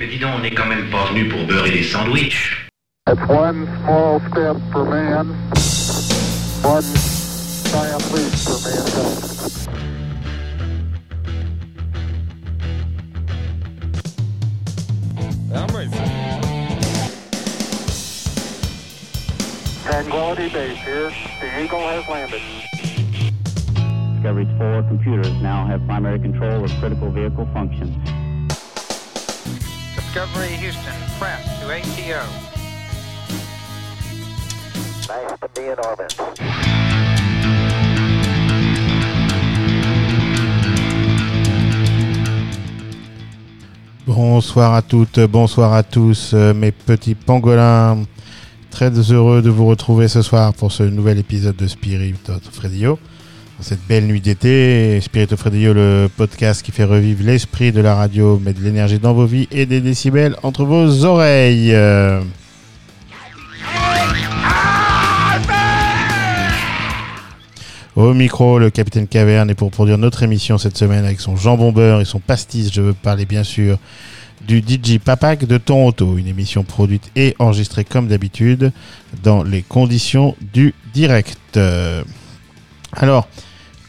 Mais dis donc, on n'est quand même pas venu pour beurrer des sandwichs. It's one small step for man, one giant leap for mankind. I'm ready. Tranquility Base here. The Eagle has landed. Discovery's four computers now have primary control of critical vehicle functions. Discovery Houston, press to ATO. Nice to be in orbit. Bonsoir à toutes, bonsoir à tous, euh, mes petits pangolins. Très heureux de vous retrouver ce soir pour ce nouvel épisode de Spirit of Radio. Cette belle nuit d'été, Spirit of Radio, le podcast qui fait revivre l'esprit de la radio, met de l'énergie dans vos vies et des décibels entre vos oreilles. Au micro, le capitaine Caverne est pour produire notre émission cette semaine avec son jambon beurre et son pastis. Je veux parler bien sûr du DJ Papak de Toronto, une émission produite et enregistrée comme d'habitude dans les conditions du direct. Euh, Alors,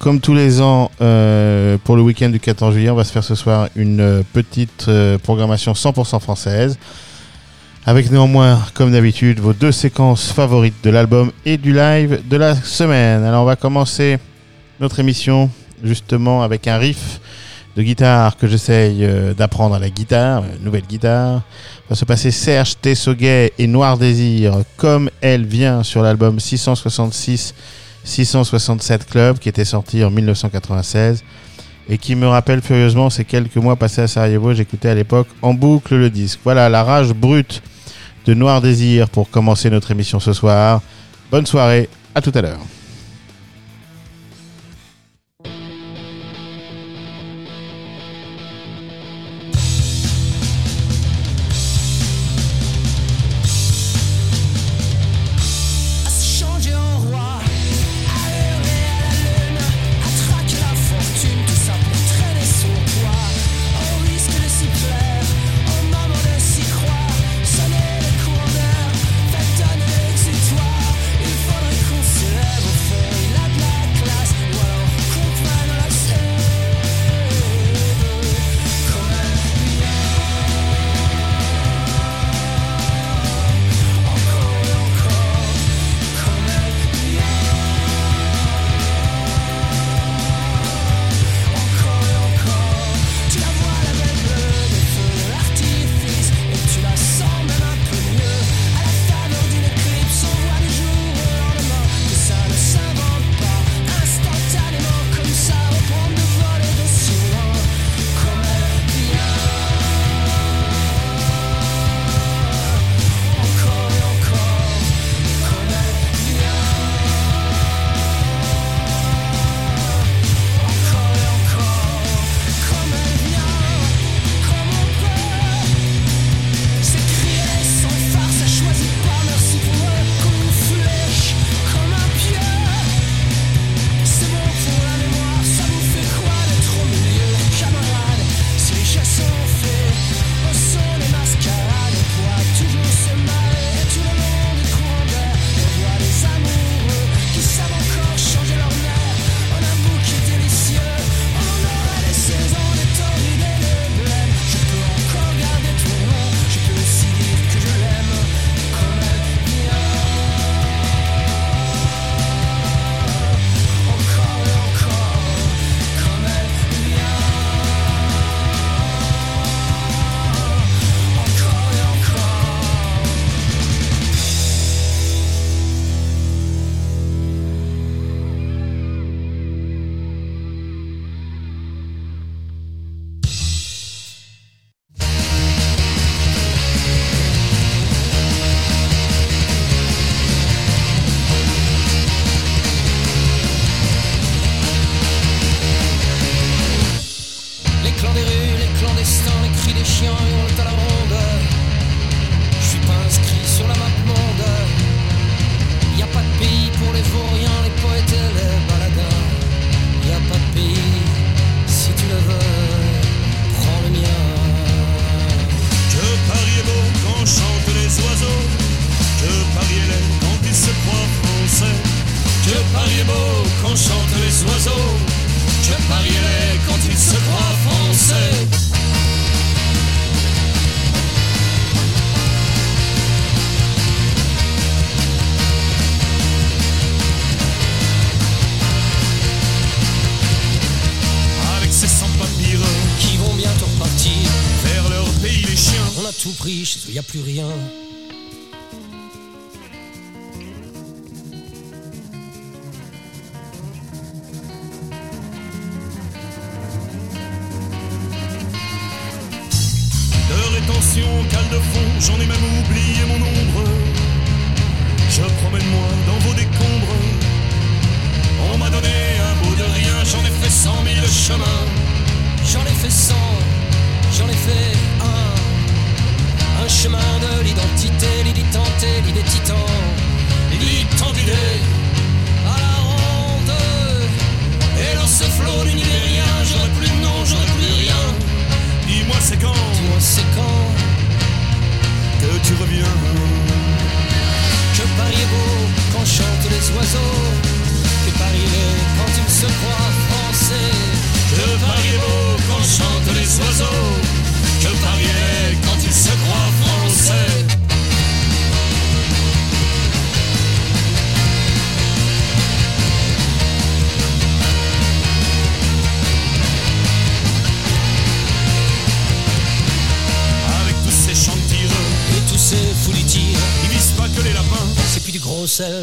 comme tous les ans, euh, pour le week-end du 14 juillet, on va se faire ce soir une euh, petite euh, programmation 100% française. Avec néanmoins, comme d'habitude, vos deux séquences favorites de l'album et du live de la semaine. Alors on va commencer notre émission justement avec un riff de guitare que j'essaye d'apprendre à la guitare, nouvelle guitare. Va se passer Serge Tessoguet et Noir Désir comme elle vient sur l'album 666 667 Club qui était sorti en 1996 et qui me rappelle furieusement ces quelques mois passés à Sarajevo. J'écoutais à l'époque en boucle le disque. Voilà la rage brute de Noir Désir pour commencer notre émission ce soir. Bonne soirée, à tout à l'heure.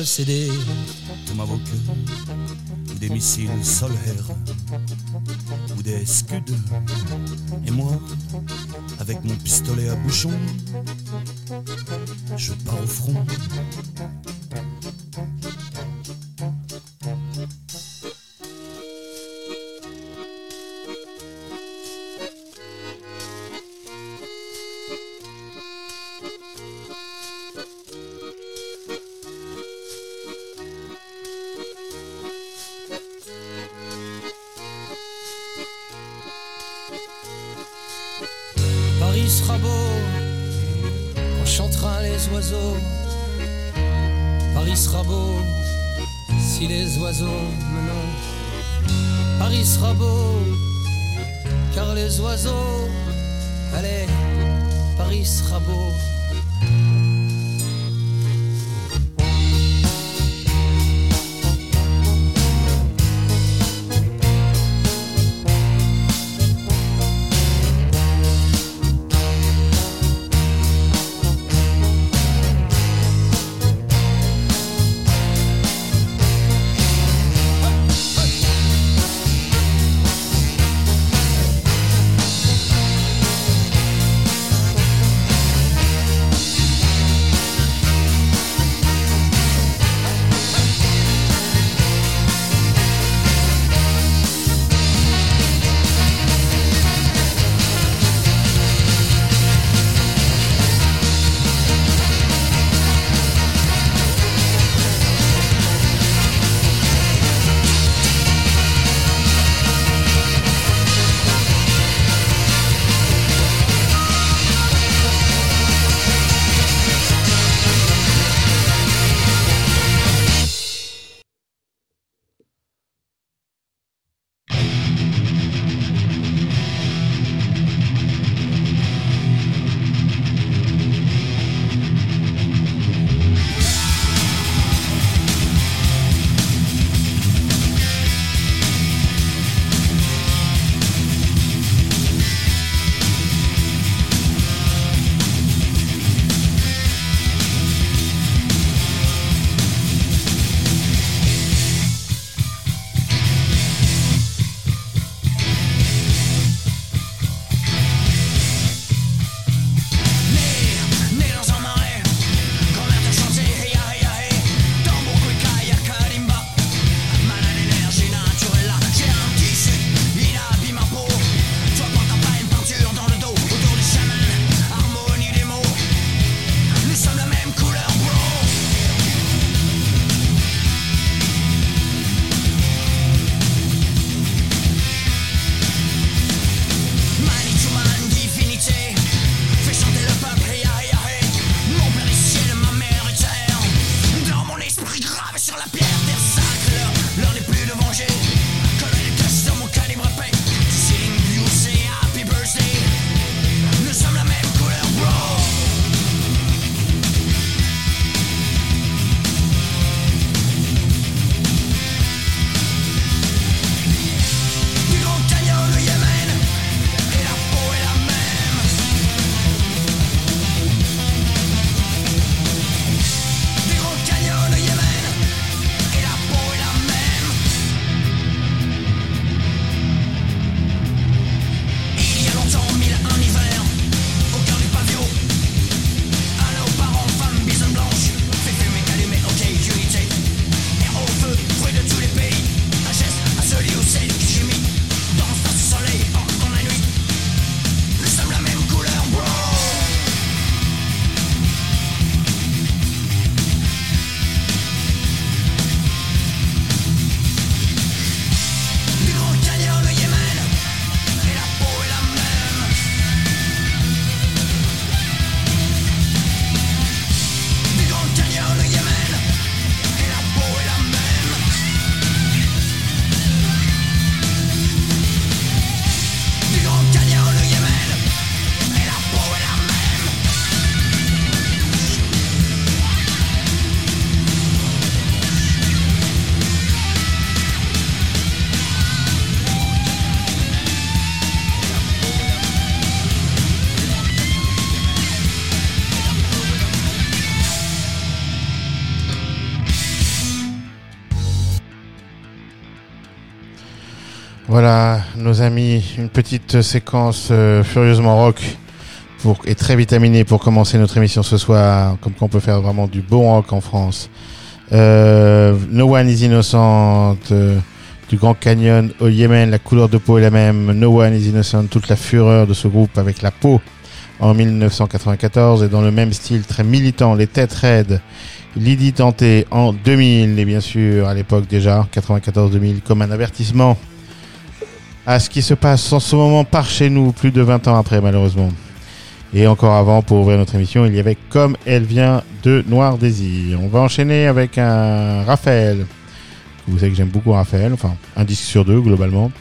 CD, Tomahawk, ou des missiles solaires, ou des scuds. Et moi, avec mon pistolet à bouchon, je pars au front. oiseaux. Paris sera beau, car les oiseaux, allez, Paris sera beau. Nos amis, une petite séquence euh, furieusement rock pour, et très vitaminée pour commencer notre émission ce soir. Comme qu'on peut faire vraiment du bon rock en France. Euh, no One is Innocent, euh, du Grand Canyon au Yémen, la couleur de peau est la même. No One is Innocent, toute la fureur de ce groupe avec la peau en 1994 et dans le même style très militant, les têtes raides. Lydie Tanté en 2000 et bien sûr à l'époque déjà 94-2000 comme un avertissement à ce qui se passe en ce moment par chez nous plus de 20 ans après malheureusement. Et encore avant pour ouvrir notre émission il y avait Comme elle vient de Noir Désir. On va enchaîner avec un Raphaël. Vous savez que j'aime beaucoup Raphaël, enfin un disque sur deux globalement.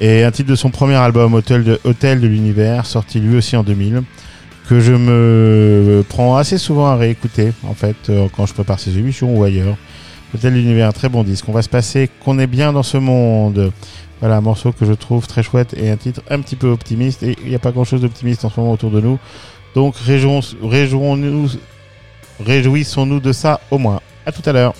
Et un titre de son premier album Hôtel de, Hôtel de l'Univers sorti lui aussi en 2000 que je me prends assez souvent à réécouter en fait euh, quand je prépare ces émissions ou ailleurs. Hôtel de l'univers, un très bon disque. On va se passer qu'on est bien dans ce monde. Voilà un morceau que je trouve très chouette et un titre un petit peu optimiste. Et il n'y a pas grand chose d'optimiste en ce moment autour de nous. Donc réjouissons- réjouissons-nous réjouissons-nous de ça au moins. À tout à l'heure.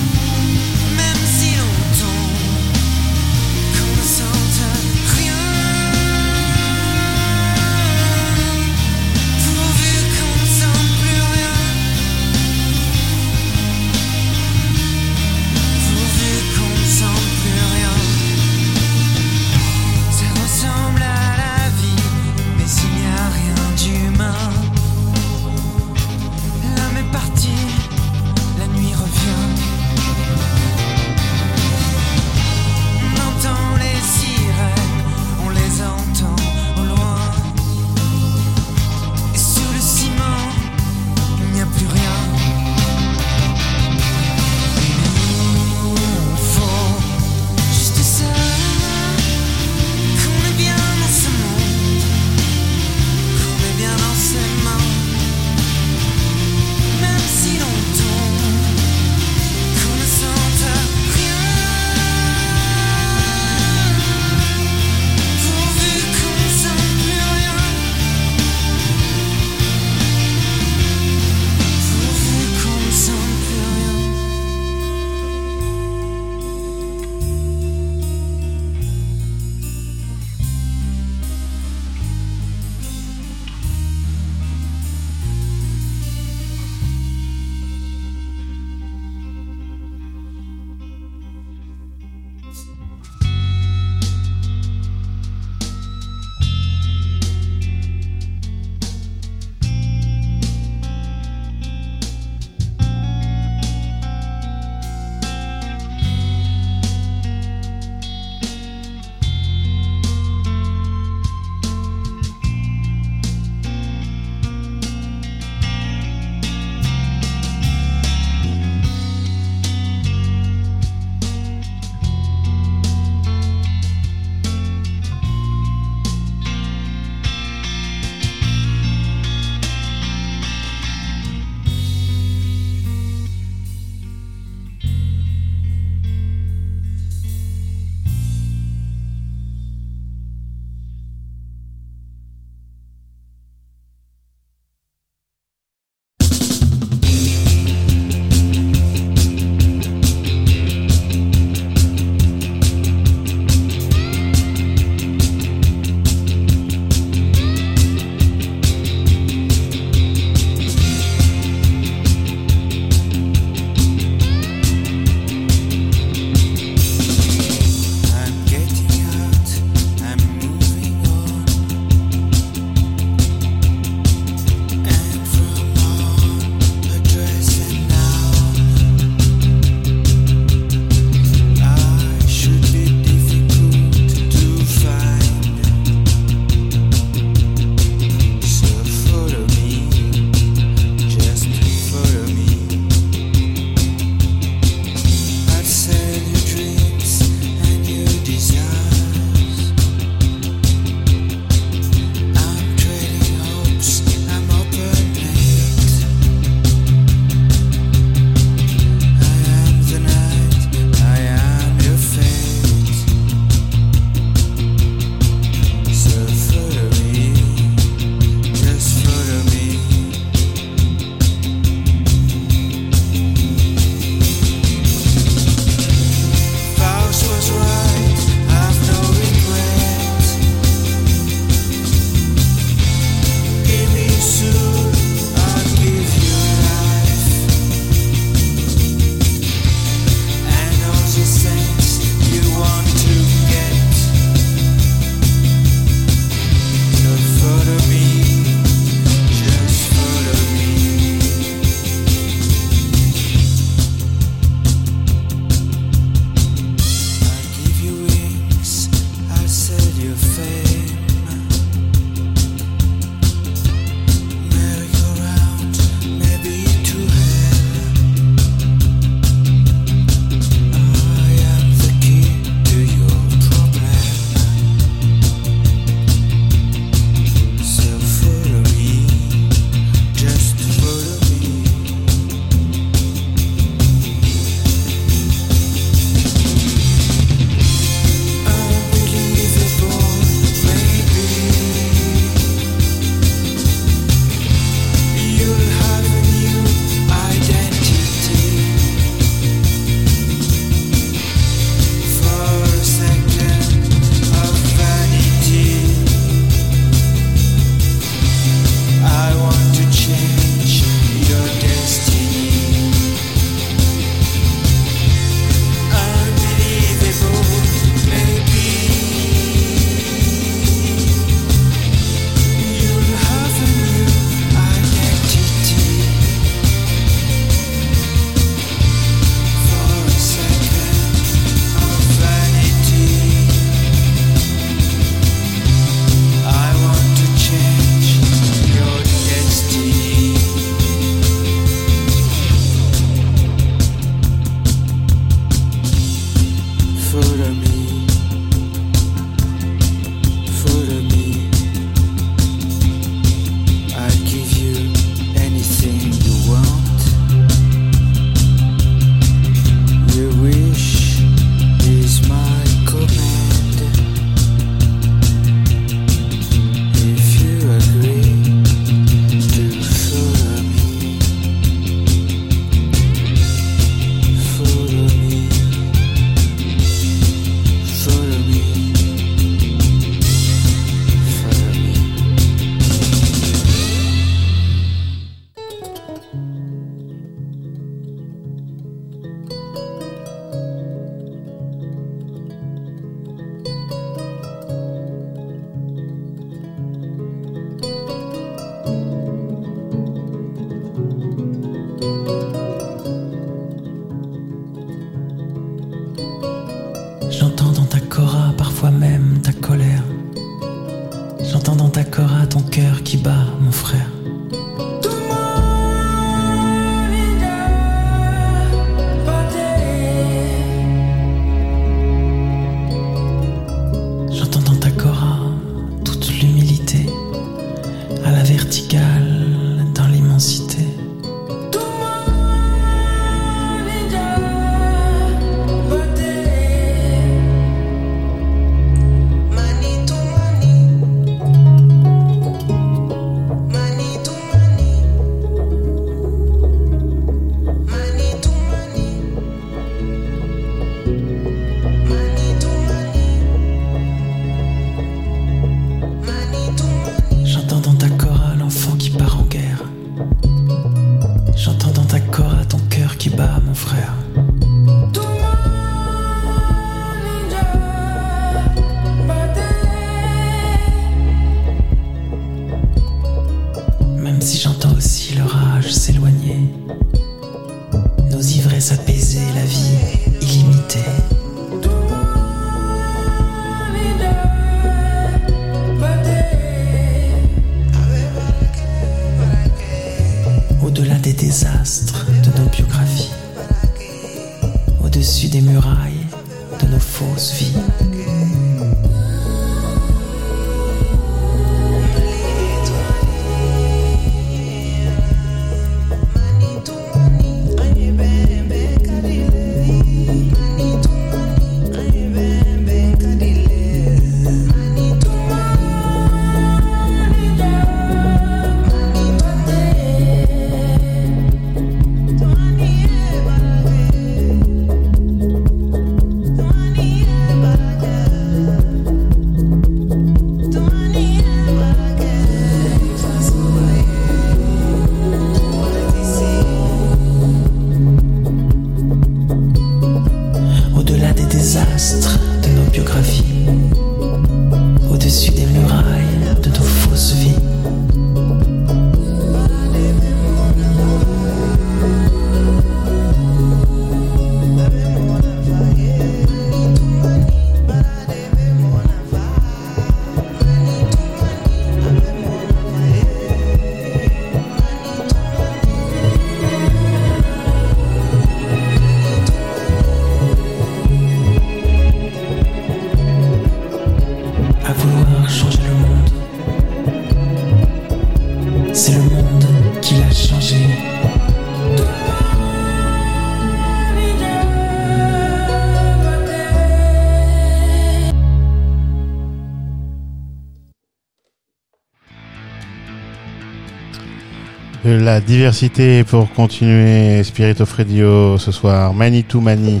La diversité pour continuer Spirit of Radio ce soir. Manitou Mani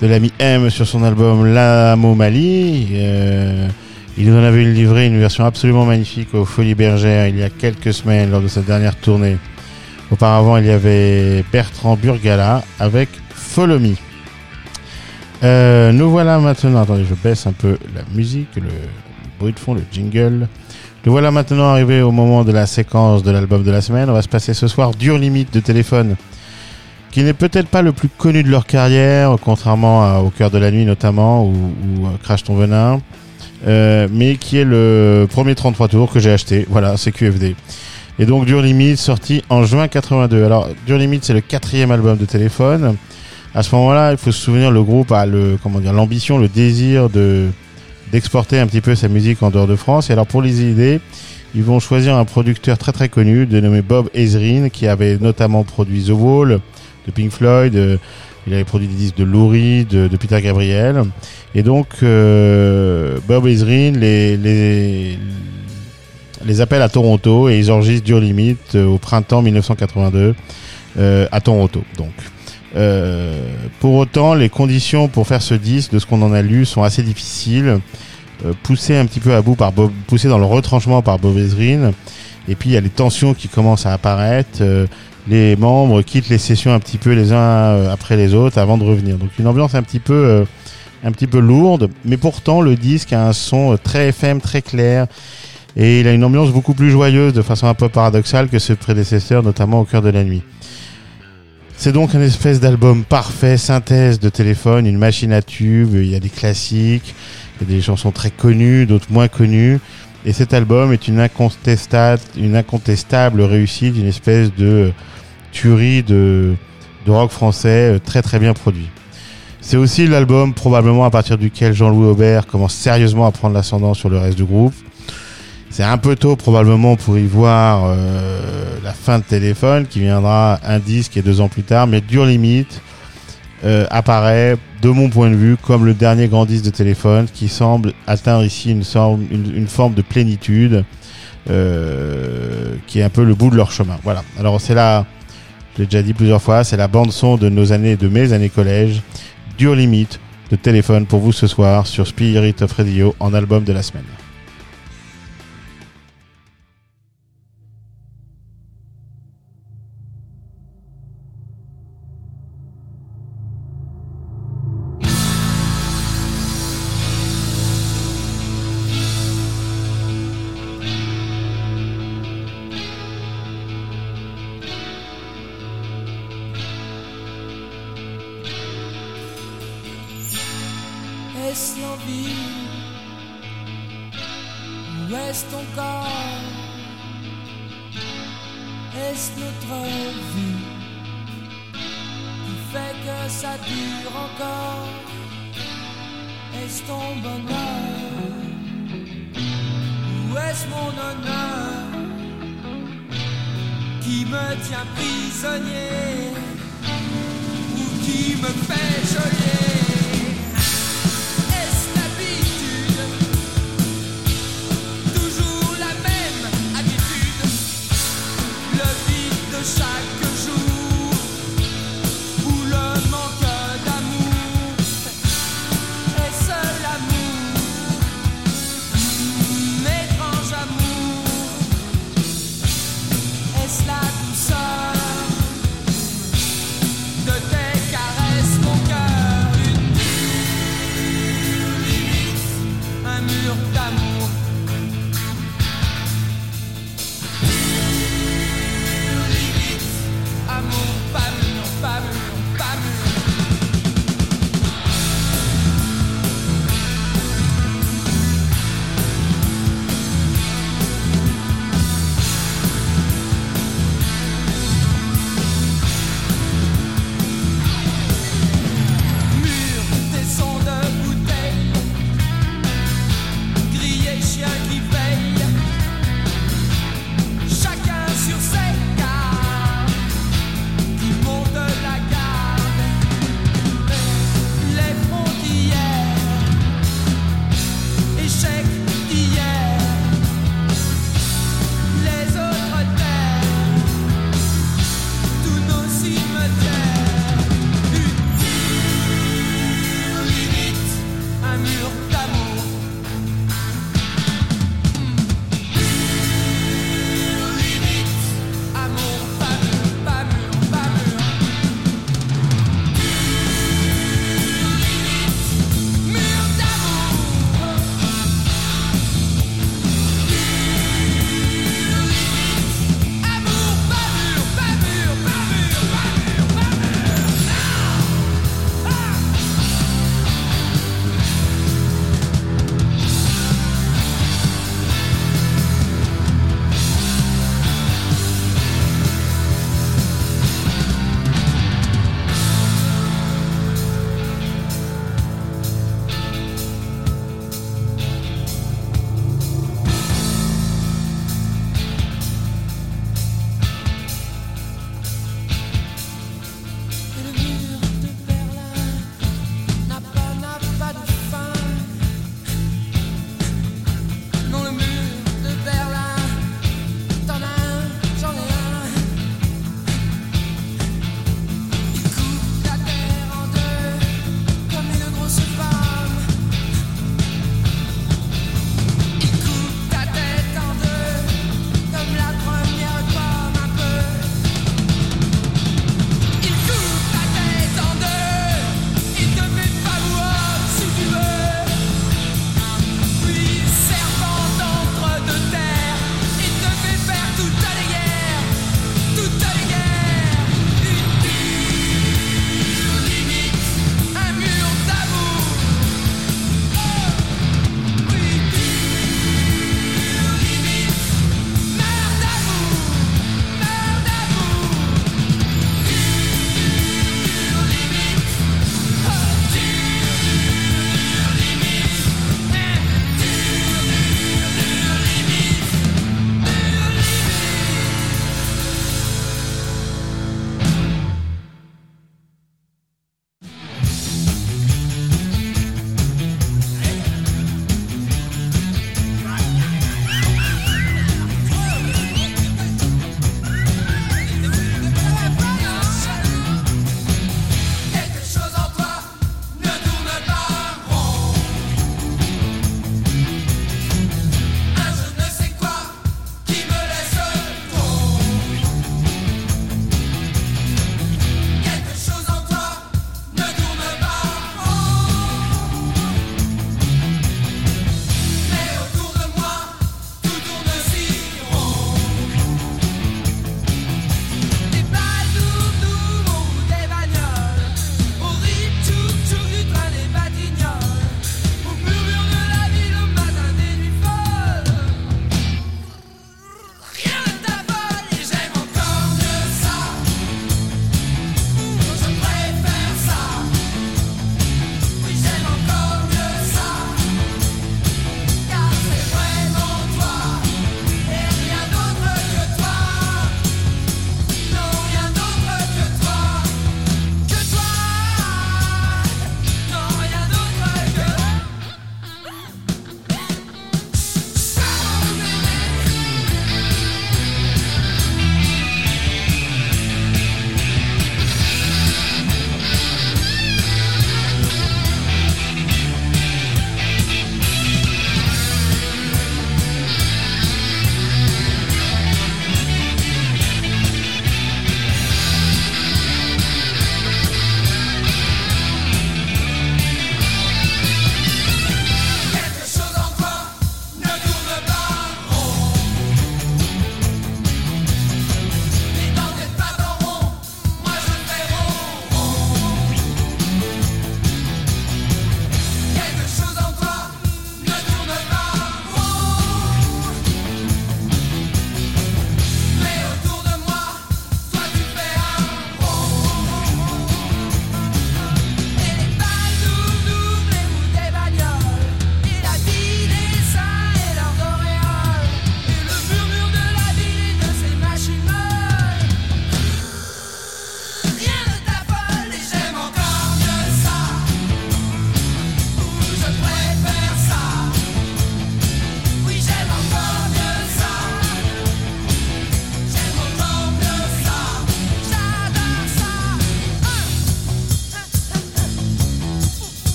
de l'ami M sur son album L'Amo Mali. Euh, il nous en avait livré une version absolument magnifique aux Folies Bergères il y a quelques semaines lors de sa dernière tournée. Auparavant, il y avait Bertrand Burgala avec Follow Me. Euh, nous voilà maintenant. Attendez, je baisse un peu la musique, le bruit de fond, le jingle. Nous voilà maintenant arrivé au moment de la séquence de l'album de la semaine. On va se passer ce soir Dur Limite de téléphone, qui n'est peut-être pas le plus connu de leur carrière, contrairement à Au cœur de la nuit notamment, ou, ou euh, Crash ton venin, euh, mais qui est le premier 33 tours que j'ai acheté. Voilà, c'est QFD. Et donc Dur Limite, sorti en juin 82. Alors Dur Limite, c'est le quatrième album de téléphone. À ce moment-là, il faut se souvenir, le groupe a le, l'ambition, le désir de d'exporter un petit peu sa musique en dehors de France. Et alors pour les idées, ils vont choisir un producteur très très connu, dénommé Bob Ezrin, qui avait notamment produit The Wall de Pink Floyd. euh, il avait produit des disques de Lou de, Peter Gabriel. Et donc euh, Bob Ezrin les, appelle à Toronto et ils enregistrent Dur Limite euh, au printemps 1982 euh, à Toronto. Donc, euh, pour autant, les conditions pour faire ce disque, de ce qu'on en a lu, sont assez difficiles. Euh, un petit peu à bout par Bob, poussé dans le retranchement par Bob Ezrin. Et puis il y a les tensions qui commencent à apparaître. Euh, les membres quittent les sessions un petit peu les uns euh, après les autres avant de revenir. Donc une ambiance un petit peu, euh, un petit peu lourde, mais pourtant le disque a un son très FM, très clair. Et il a une ambiance beaucoup plus joyeuse de façon un peu paradoxale que ses prédécesseurs, notamment au cœur de la nuit. C'est donc un espèce d'album parfait, synthèse de téléphone, une machine à tubes, il y a des classiques, des chansons très connues, d'autres moins connues. Et cet album est une incontestable, une incontestable réussite, une espèce de tuerie de, de rock français euh, très très bien produit. C'est aussi l'album probablement à partir duquel Jean-Louis Aubert commence sérieusement à prendre l'ascendant sur le reste du groupe. C'est un peu tôt probablement pour y voir euh, la fin de téléphone qui viendra un disque et deux ans plus tard, mais Dur Limite euh, apparaît de mon point de vue comme le dernier grand disque de téléphone qui semble atteindre ici une, forme de plénitude euh, qui est un peu le bout de leur chemin. Voilà. Alors c'est là, je l'ai déjà dit plusieurs fois, c'est la bande son de nos années, de mes années collège, Dur Limite de téléphone pour vous ce soir sur Spirit of Radio en album de la semaine.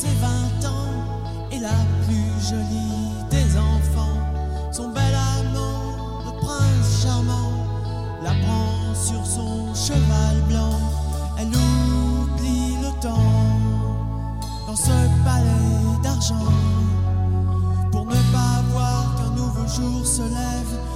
ses vingt ans est la plus jolie des enfants. Son bel amant, le prince charmant, la prend sur son cheval blanc. Elle oublie le temps dans ce palais d'argent pour ne pas voir qu'un nouveau jour se lève.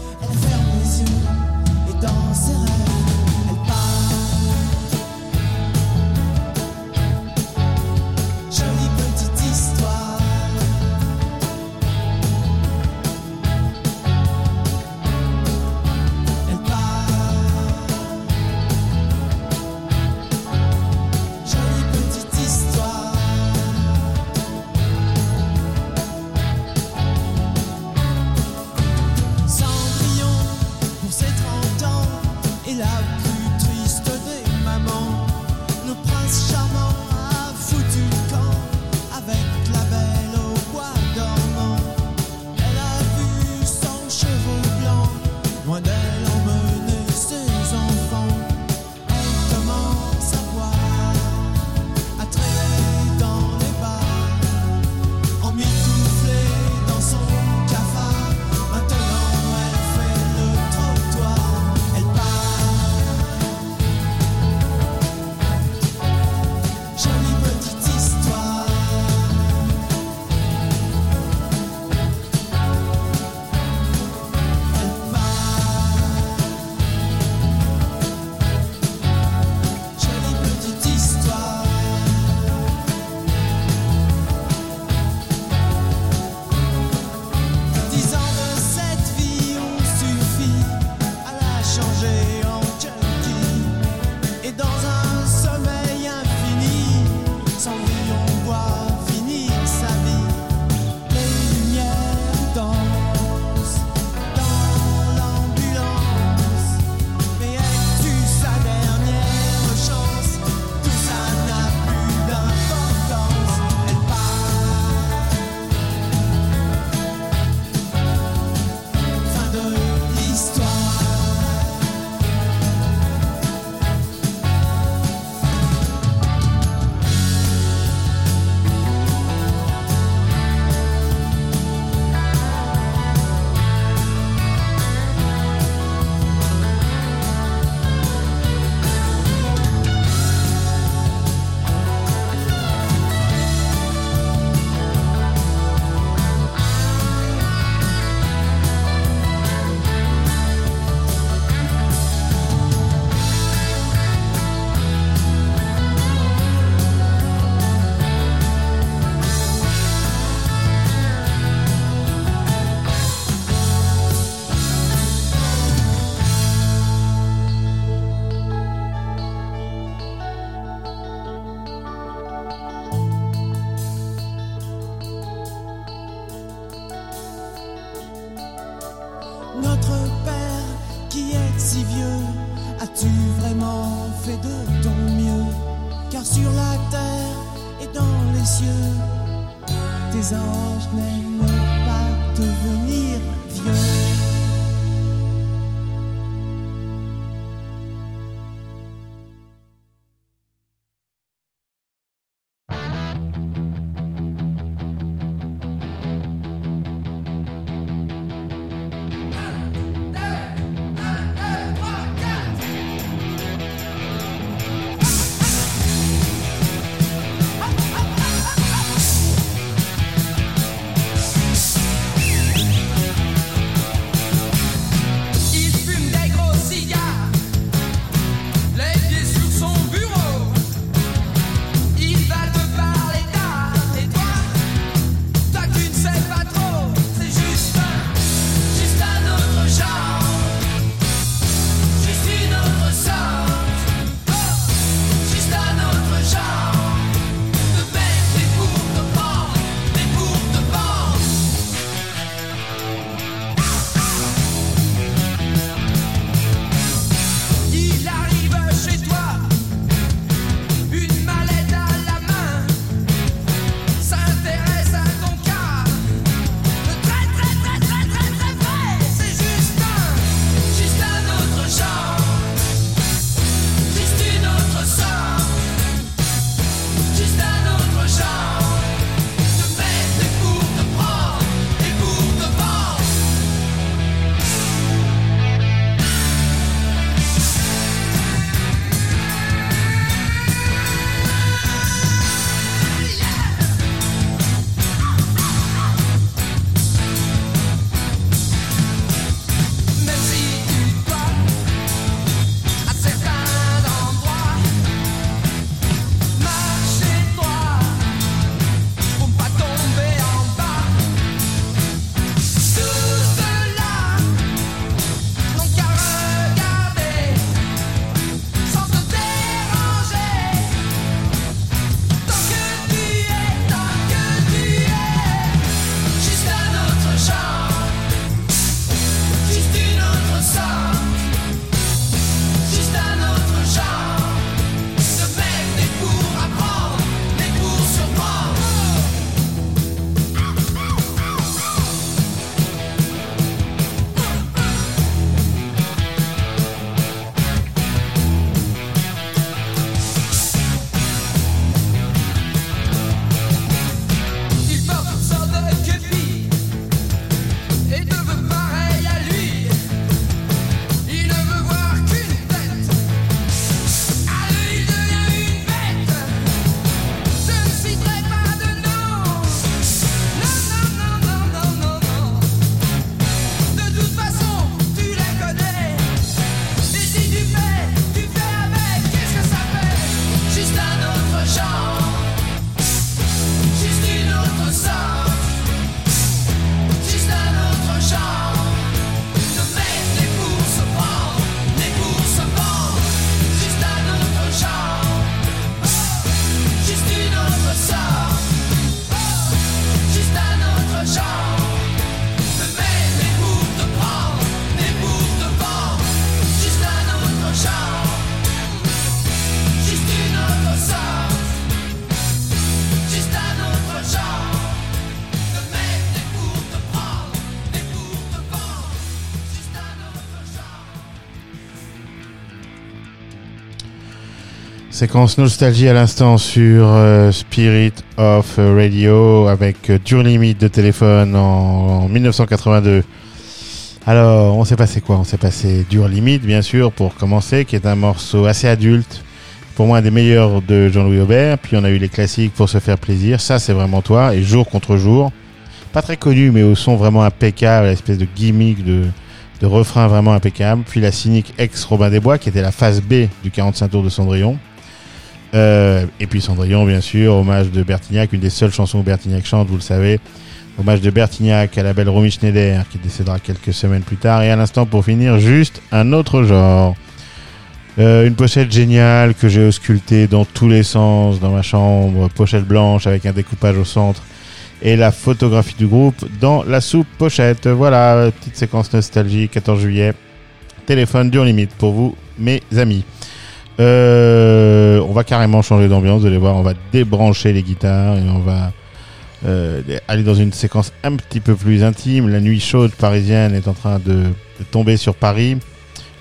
Séquence nostalgie à l'instant sur euh, Spirit of Radio avec euh, Dur Limite de téléphone en, en 1982. Alors, on s'est passé quoi? On s'est passé Dur Limite, bien sûr, pour commencer, qui est un morceau assez adulte, pour moi un des meilleurs de Jean-Louis Aubert. Puis on a eu les classiques pour se faire plaisir. Ça, c'est vraiment toi. Et jour contre jour, pas très connu, mais au son vraiment impeccable, espèce de gimmick de, de refrain vraiment impeccable. Puis la cynique ex Robin des Bois, qui était la phase B du 45 tours de Cendrillon. Euh, et puis Cendrillon, bien sûr, hommage de Bertignac, une des seules chansons que Bertignac chante, vous le savez. Hommage de Bertignac à la belle Romy Schneider, qui décédera quelques semaines plus tard. Et à l'instant, pour finir, juste un autre genre. Euh, une pochette géniale que j'ai auscultée dans tous les sens dans ma chambre. Pochette blanche avec un découpage au centre. Et la photographie du groupe dans la soupe pochette. Voilà, petite séquence nostalgie, 14 juillet. Téléphone dur limite pour vous, mes amis. Euh, on va carrément changer d'ambiance, vous allez voir, on va débrancher les guitares et on va euh, aller dans une séquence un petit peu plus intime. La nuit chaude parisienne est en train de, tomber sur Paris.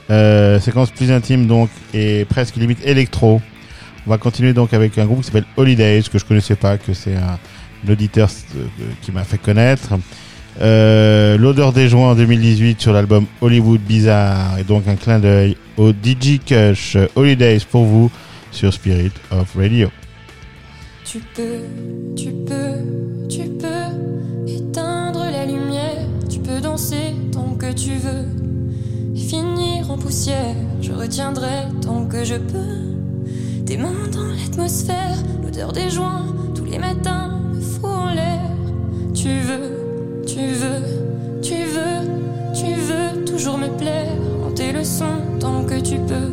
Euh, séquence plus intime donc et presque limite électro. On va continuer donc avec un groupe qui s'appelle Holidays que je connaissais pas, que c'est un, un auditeur euh, qui m'a fait connaître. Euh, L'odeur des joints en 2018 sur l'album Hollywood Bizarre et donc un clin d'œil au DJ Kush Holidays pour vous sur Spirit of Radio. Tu peux, tu peux, tu peux éteindre la lumière, tu peux danser tant que tu veux et finir en poussière. Je retiendrai tant que je peux tes mains dans l'atmosphère, l'odeur des joints tous les matins me fout en l'air. Tu veux, tu veux, tu veux, tu veux toujours me plaire, monter le son tant que tu peux.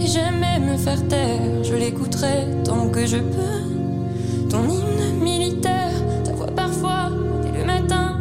Et jamais me faire taire, je l'écouterai tant que je peux. Ton hymne militaire, ta voix parfois, dès le matin,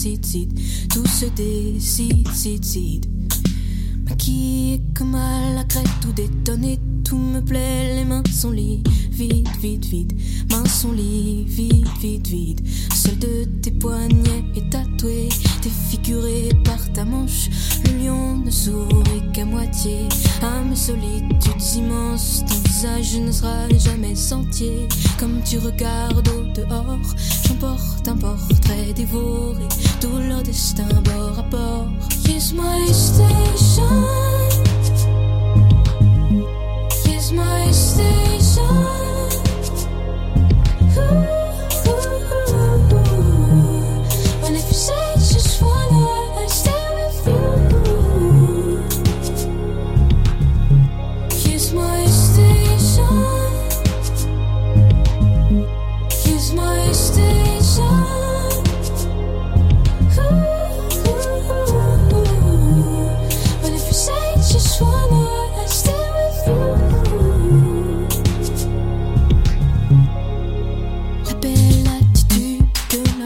décide, cide, cide, tout se décide, cide, cide. Maquillé comme à la crête, tout détonné, tout me plaît, les mains sont liées, vide, vide, vide, mains sont liées, vide, vide, vide. Seul de tes poignets est tatoué, défiguré par ta manche. Le lion ne sourit qu'à moitié à mes solitudes immenses. Ton visage ne sera jamais sentier. Comme tu regardes au dehors, j'emporte un portrait dévoré. Tout leur destin bord à bord. Here's my station. Here's my station. Ooh,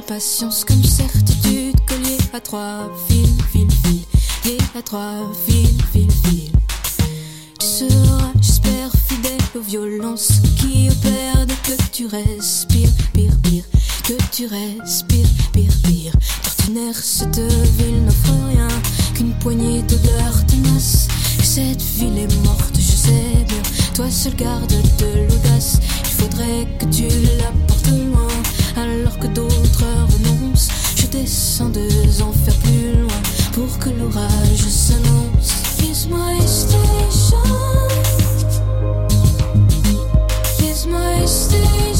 patience comme certitude collier à trois fils, fil, fil, lié à trois fils, fil, fil. Tu seras, j'espère, fidèle aux violences qui opèrent dès que tu respires, pire, pire, que tu respires, pire, pire. Cette ville n'offre rien qu'une poignée d'odeurs tenaces. Cette ville est morte, je sais bien. Toi seul garde de l'audace. Il faudrait que tu la portes que d'autres renoncent. Je descends deux enfers plus loin pour que l'orage s'annonce. My station. Here's my station.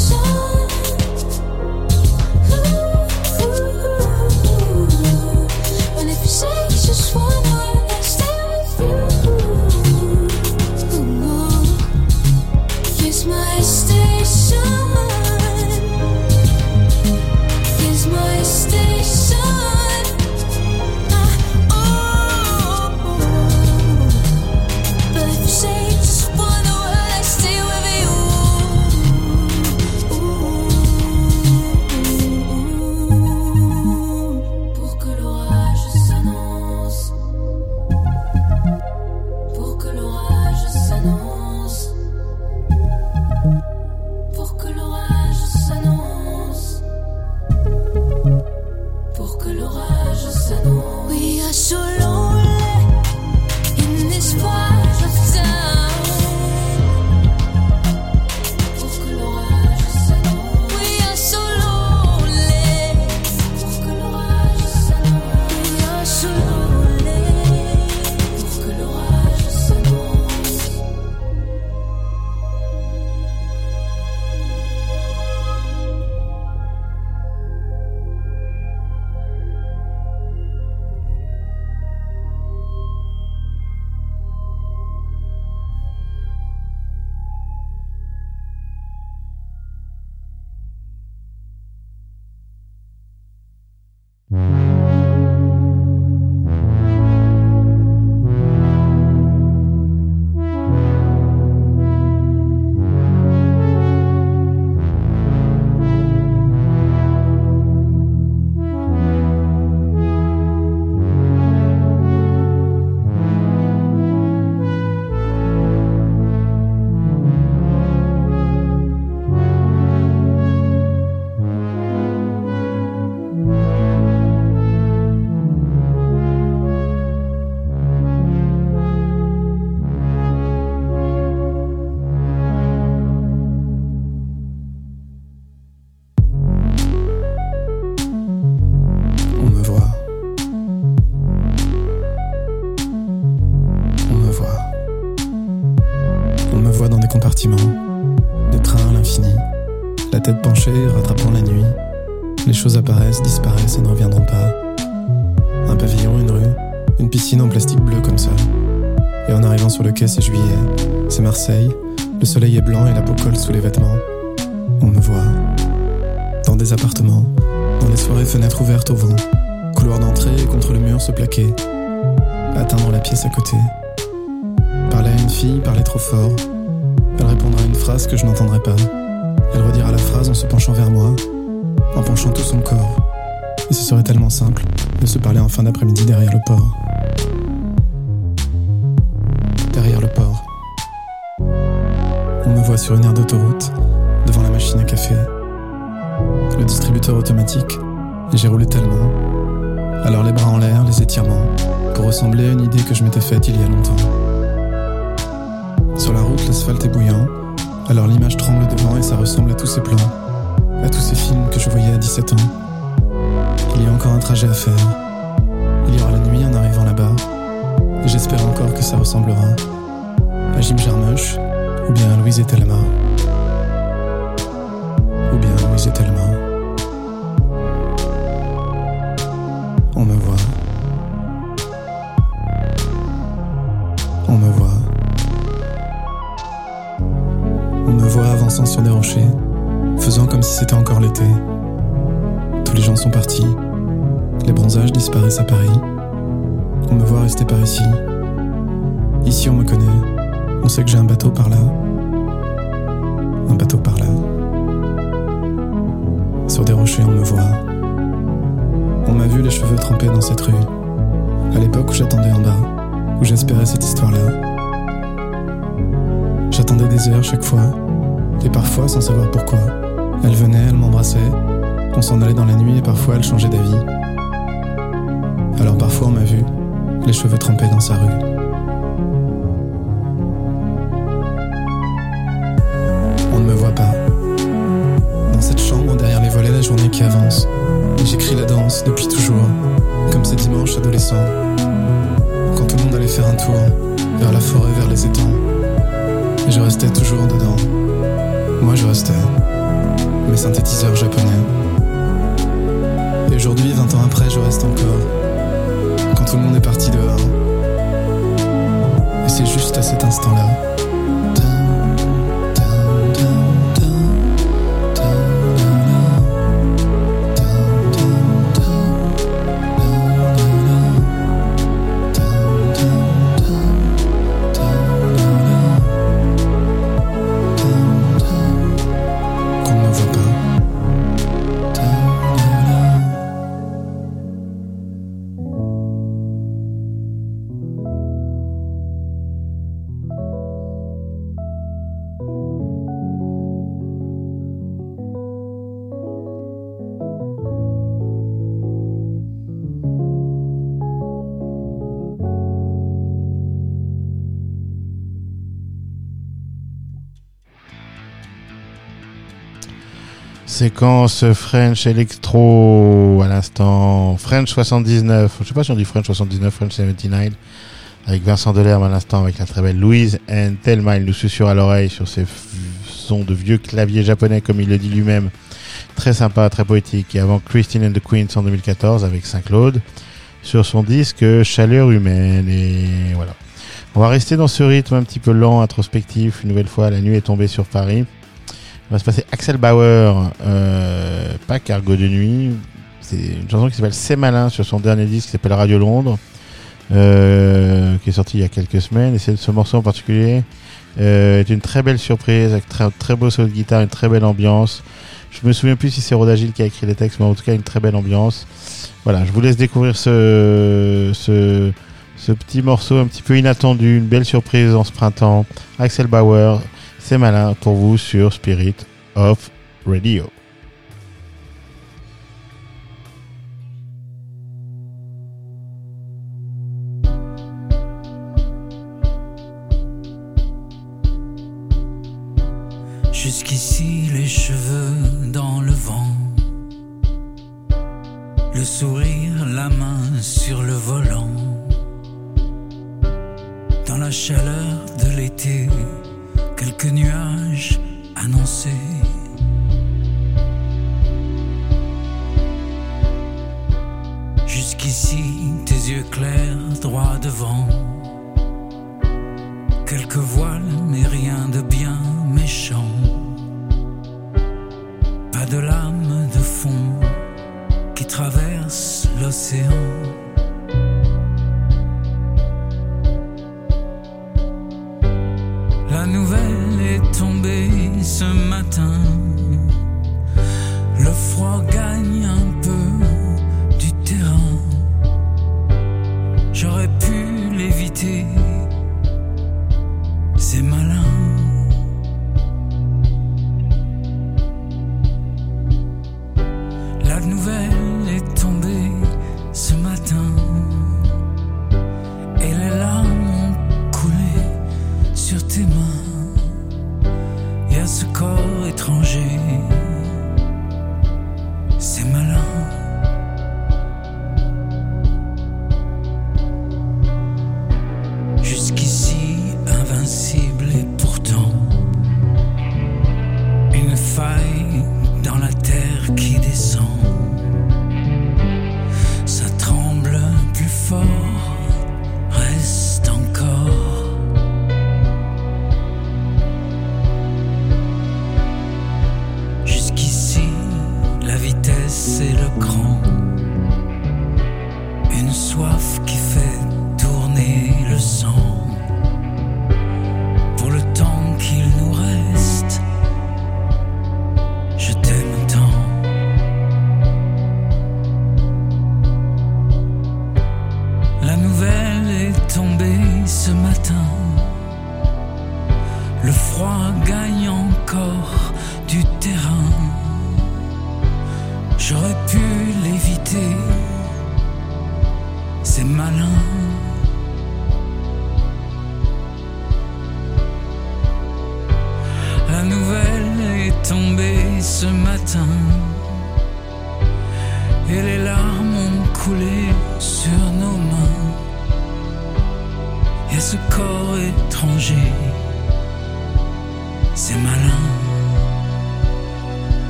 Compartiments, des trains à l'infini, la tête penchée, rattrapant la nuit. Les choses apparaissent, disparaissent et ne reviendront pas. Un pavillon, une rue, une piscine en plastique bleu comme ça. Et en arrivant sur le quai, c'est juillet, c'est Marseille, le soleil est blanc et la peau colle sous les vêtements. On me voit. Dans des appartements, dans des soirées fenêtres ouvertes au vent, couloir d'entrée contre le mur se plaquer, atteindre la pièce à côté. Parler à une fille, parler trop fort, Elle répondra à une phrase que je n'entendrai pas. Elle redira la phrase en se penchant vers moi, en penchant tout son corps. Et ce serait tellement simple de se parler en fin d'après-midi derrière le port. Derrière le port. On me voit sur une aire d'autoroute, devant la machine à café. Le distributeur automatique, j'ai roulé tellement. Alors les bras en l'air, les étirements, pour ressembler à une idée que je m'étais faite il y a longtemps. Sur la route, l'asphalte est bouillant, alors l'image tremble devant et ça ressemble à tous ces plans, à tous ces films que je voyais à 17 ans. Il y a encore un trajet à faire. Il y aura la nuit en arrivant là-bas. J'espère encore que ça ressemblera à Jim Jarmusch ou bien à Louise et Thelma. Rester par ici. Ici, on me connaît. On sait que j'ai un bateau par là. Un bateau par là. Sur des rochers, on me voit. On m'a vu les cheveux trempés dans cette rue. À l'époque où j'attendais en bas, où j'espérais cette histoire-là. J'attendais des heures chaque fois, et parfois sans savoir pourquoi. Elle venait, elle m'embrassait, on s'en allait dans la nuit et parfois elle changeait d'avis. Alors parfois on m'a vu, les cheveux trempés dans sa rue. On ne me voit pas. Dans cette chambre, derrière les volets, la journée qui avance. J'écris la danse depuis toujours, comme ces dimanches adolescents. Quand tout le monde allait faire un tour, vers la forêt, vers les étangs. Et je restais toujours dedans. Moi je restais. Mes synthétiseurs japonais. Tout le monde est parti dehors. Séquence French Electro à l'instant. French 79. Je sais pas si on dit French 79, French 79. Avec Vincent Delerme à l'instant, avec la très belle Louise and Thelma. Il nous susurre à l'oreille sur ces f- sons de vieux claviers japonais, comme il le dit lui-même. Très sympa, très poétique. Et avant Christine and the Queens en 2014 avec Saint-Claude. Sur son disque Chaleur humaine. Et voilà. On va rester dans ce rythme un petit peu lent, introspectif. Une nouvelle fois, la nuit est tombée sur Paris. On va se passer Axel Bauer, euh, pas Cargo de nuit. C'est une chanson qui s'appelle C'est malin sur son dernier disque qui s'appelle Radio Londres, euh, qui est sorti il y a quelques semaines. Et ce morceau en particulier euh, est une très belle surprise avec très, très beau solo de guitare, une très belle ambiance. Je me souviens plus si c'est Rodagil qui a écrit les textes, mais en tout cas une très belle ambiance. Voilà, je vous laisse découvrir ce, ce, ce petit morceau un petit peu inattendu, une belle surprise en ce printemps. Axel Bauer, c'est malin pour vous sur Spirit of Radio.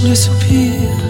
Quoi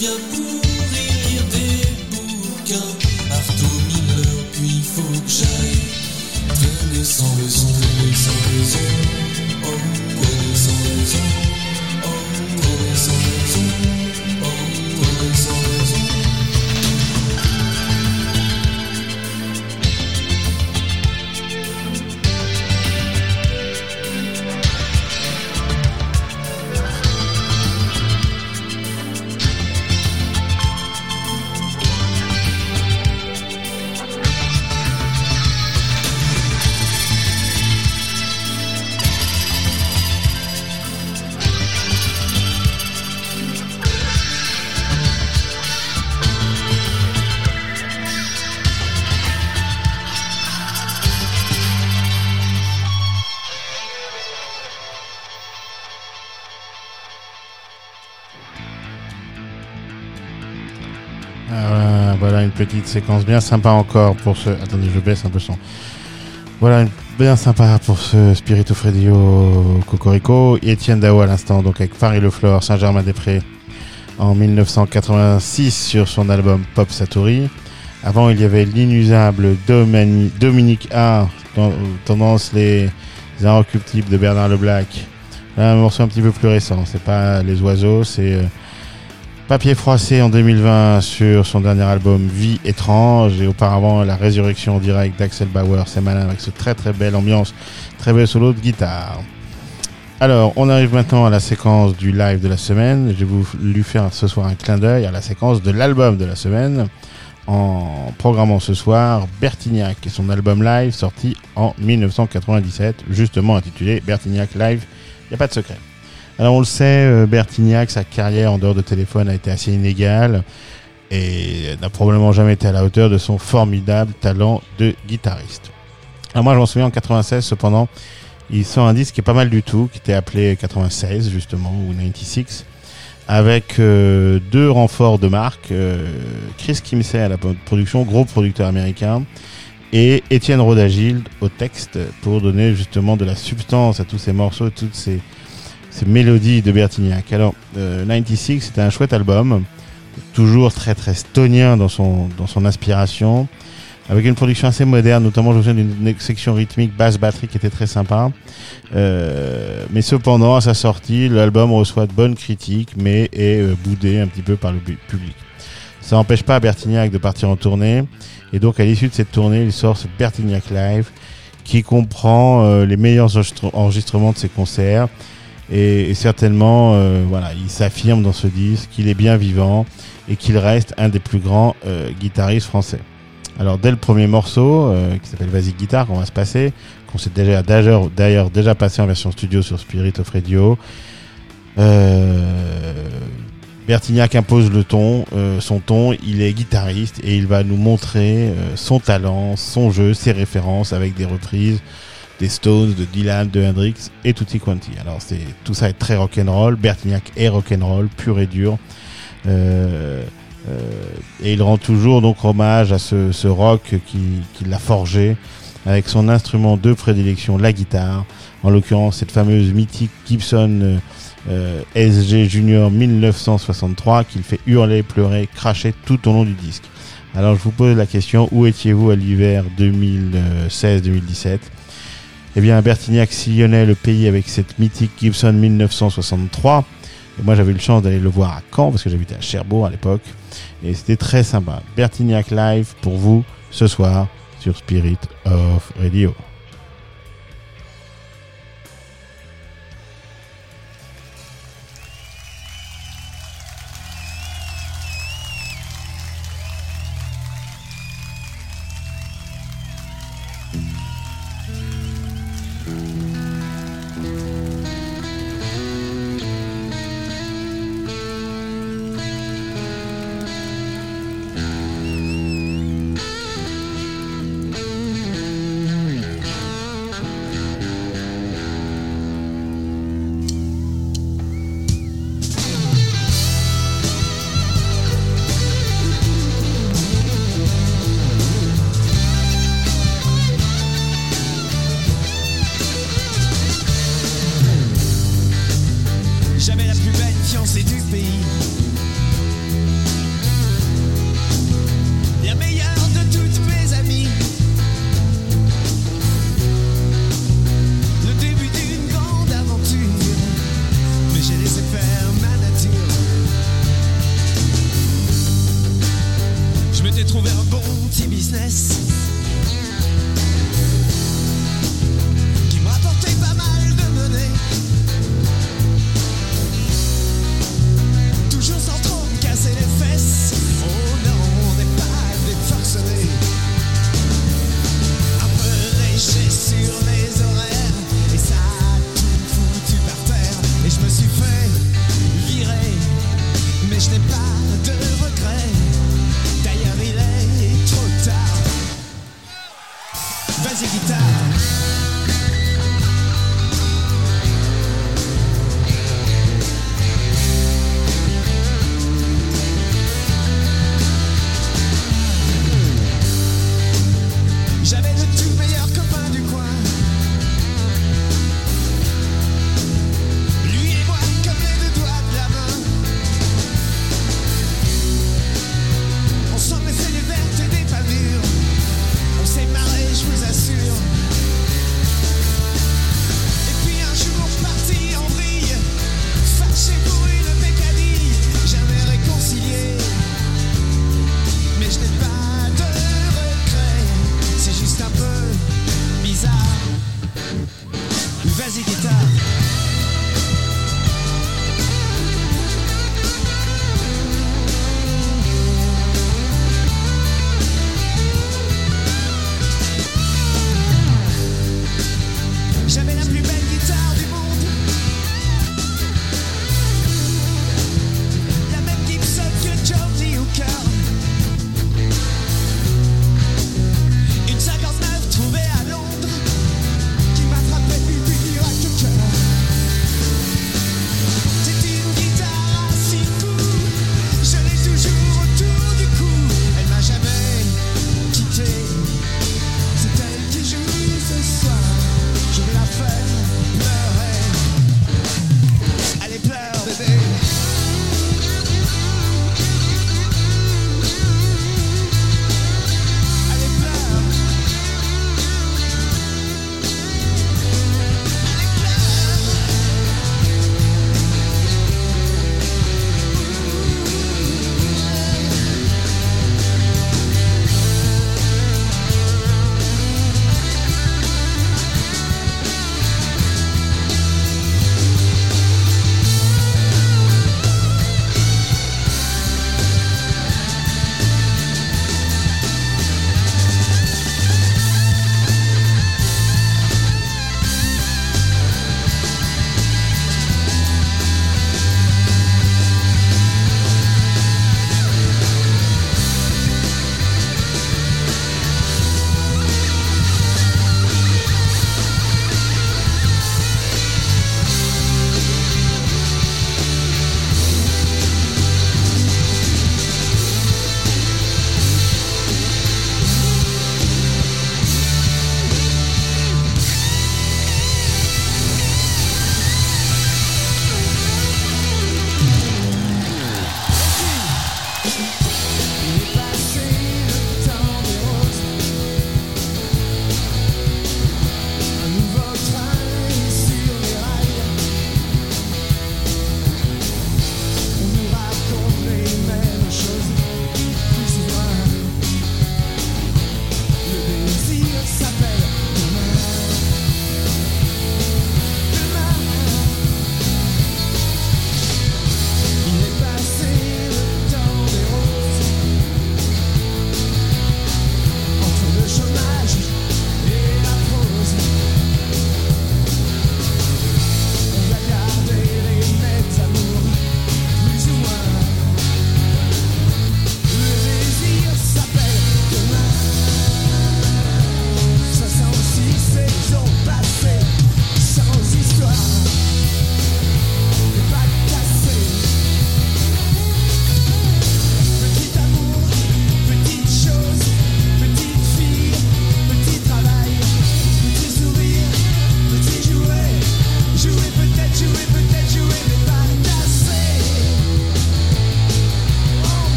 viens pour y lire des bouquins. Artaud Miller, puis faut que j'aille. Traîner sans raison, traîner sans raison. Oh, traîner sans raison. Oh, sans raison. Petite séquence bien sympa encore pour ce. Attendez, je baisse un peu son. Voilà bien sympa pour ce Spirito Fredio Cocorico. Étienne Dao à l'instant, donc avec Paris Le Flore, Saint-Germain-des-Prés en 1986 sur son album Pop Satori. Avant, il y avait l'inusable Dominique A, ten- tendance les, les inrecuptibles de Bernard Leblac. Là, un morceau un petit peu plus récent. C'est pas Les Oiseaux, c'est euh, Papier froissé en 2020 sur son dernier album Vie étrange et auparavant la résurrection en direct d'Axel Bauer, c'est malin avec ce très très belle ambiance, très bel solo de guitare. Alors, on arrive maintenant à la séquence du live de la semaine. J'ai voulu faire ce soir un clin d'œil à la séquence de l'album de la semaine en programmant ce soir Bertignac et son album live sorti en 1997, justement intitulé Bertignac Live. Il n'y a pas de secret. Alors on le sait, euh, Bertignac, sa carrière en dehors de téléphone a été assez inégale et n'a probablement jamais été à la hauteur de son formidable talent de guitariste. Alors moi je m'en souviens en 96 cependant, il sort un disque qui est pas mal du tout, qui était appelé 96 justement, ou 96, avec euh, deux renforts de marque, euh, Chris Kimsey à la production, gros producteur américain, et Étienne Rodagil au texte pour donner justement de la substance à tous ces morceaux, toutes ces ces mélodies de Bertignac. Alors, euh, 96, c'était un chouette album, toujours très très stonien dans son, dans son inspiration, avec une production assez moderne, notamment je me souviens d'une section rythmique basse batterie qui était très sympa. Euh, mais cependant, à sa sortie, l'album reçoit de bonnes critiques, mais est euh, boudé un petit peu par le public. Ça n'empêche pas Bertignac de partir en tournée, et donc à l'issue de cette tournée, il sort ce Bertignac Live, qui comprend euh, les meilleurs enregistre- enregistrements de ses concerts, et, et certainement, euh, voilà, il s'affirme dans ce disque qu'il est bien vivant et qu'il reste un des plus grands euh, guitaristes français. Alors dès le premier morceau, euh, qui s'appelle Vas-y Guitare, qu'on va se passer, qu'on s'est déjà d'ailleurs déjà passé en version studio sur Spirit of Radio, euh, Bertignac impose le ton, euh, son ton, il est guitariste et il va nous montrer euh, son talent, son jeu, ses références avec des reprises des Stones, de Dylan, de Hendrix et tutti quanti. Alors c'est tout ça est très rock'n'roll. Bertignac est rock'n'roll, pur et dur. Euh, euh, et il rend toujours donc hommage à ce, ce rock qui, qui l'a forgé avec son instrument de prédilection, la guitare. En l'occurrence, cette fameuse mythique Gibson euh, SG Junior 1963 qu'il fait hurler, pleurer, cracher tout au long du disque. Alors je vous pose la question, où étiez-vous à l'hiver 2016-2017 eh bien, Bertignac sillonnait le pays avec cette mythique Gibson 1963 Et moi, j'avais eu le chance d'aller le voir à Caen parce que j'habitais à Cherbourg à l'époque. Et c'était très sympa. Bertignac Live pour vous ce soir sur Spirit of Radio.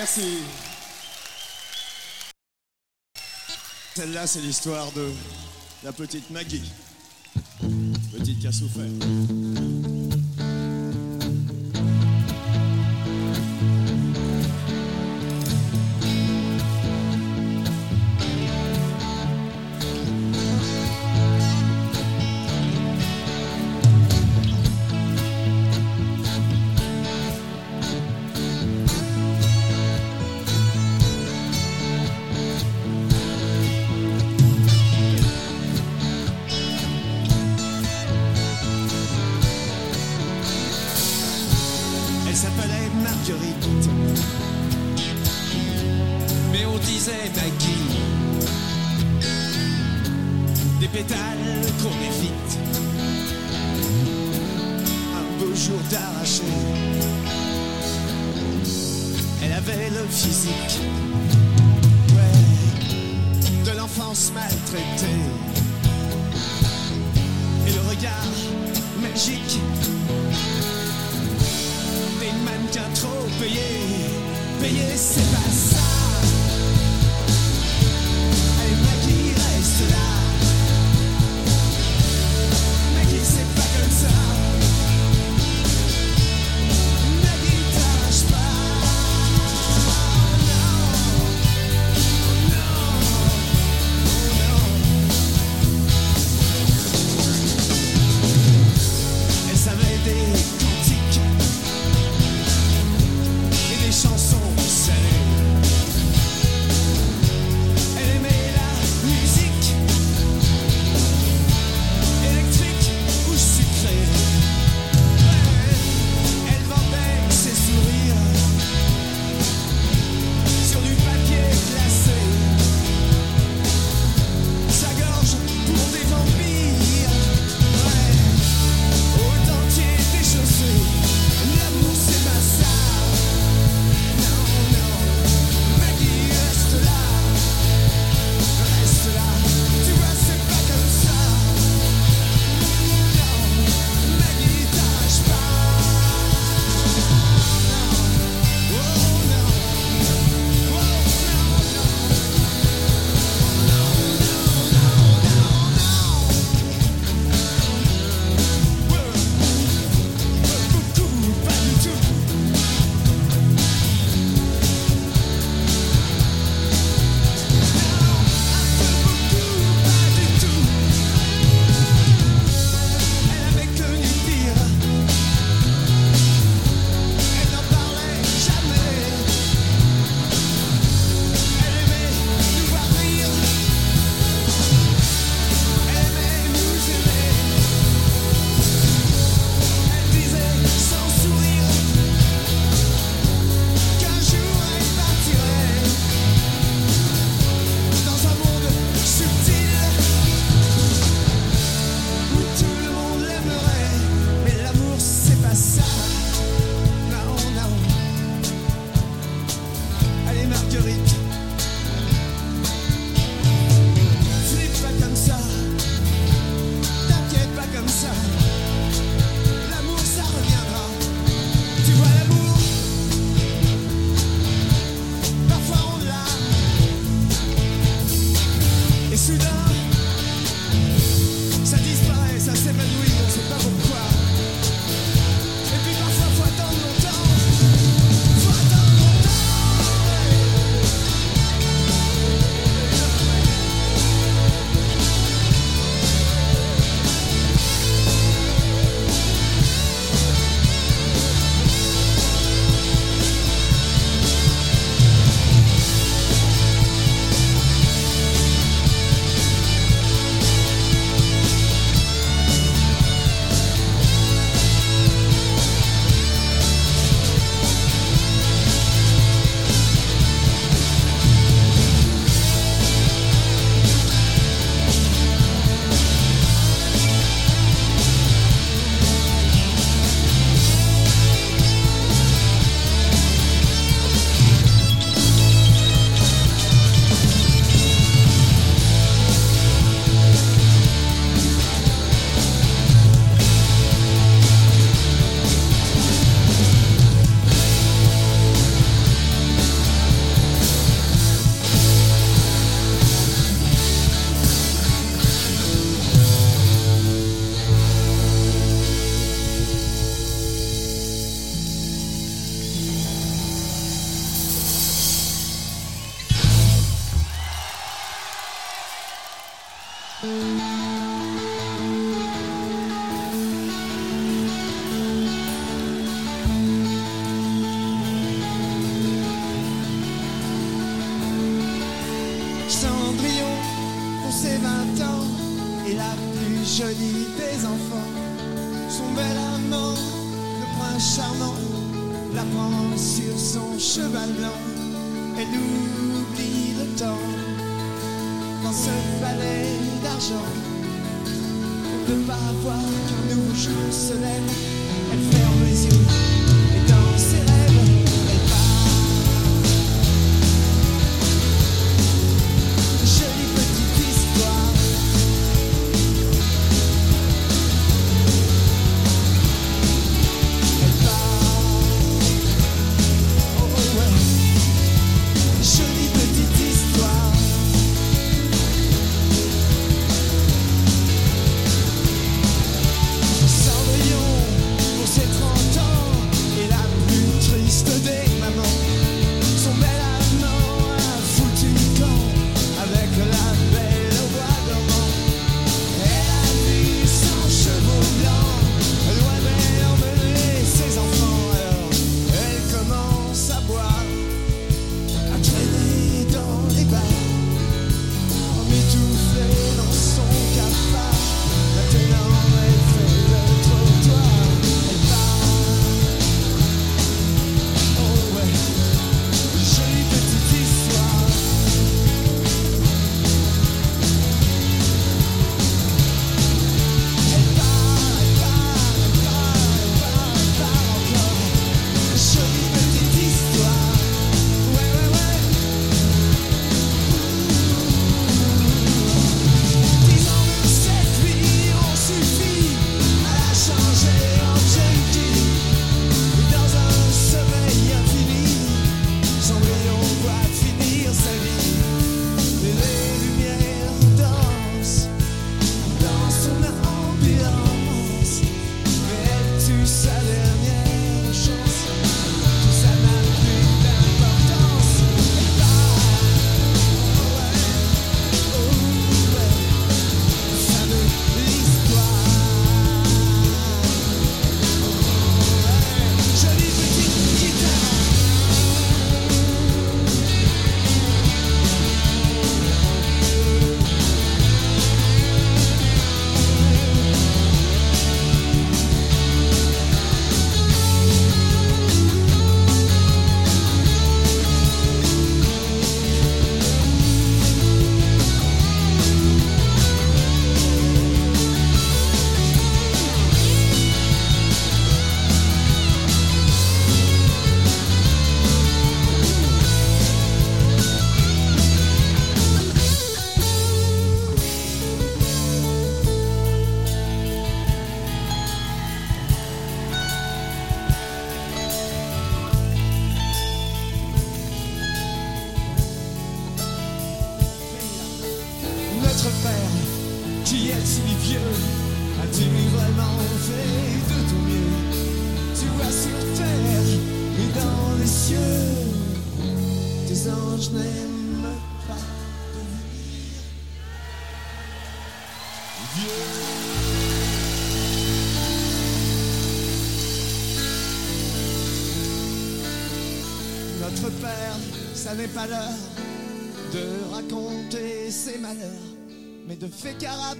Merci. Celle-là, c'est l'histoire de la petite Maggie. Petite casse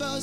about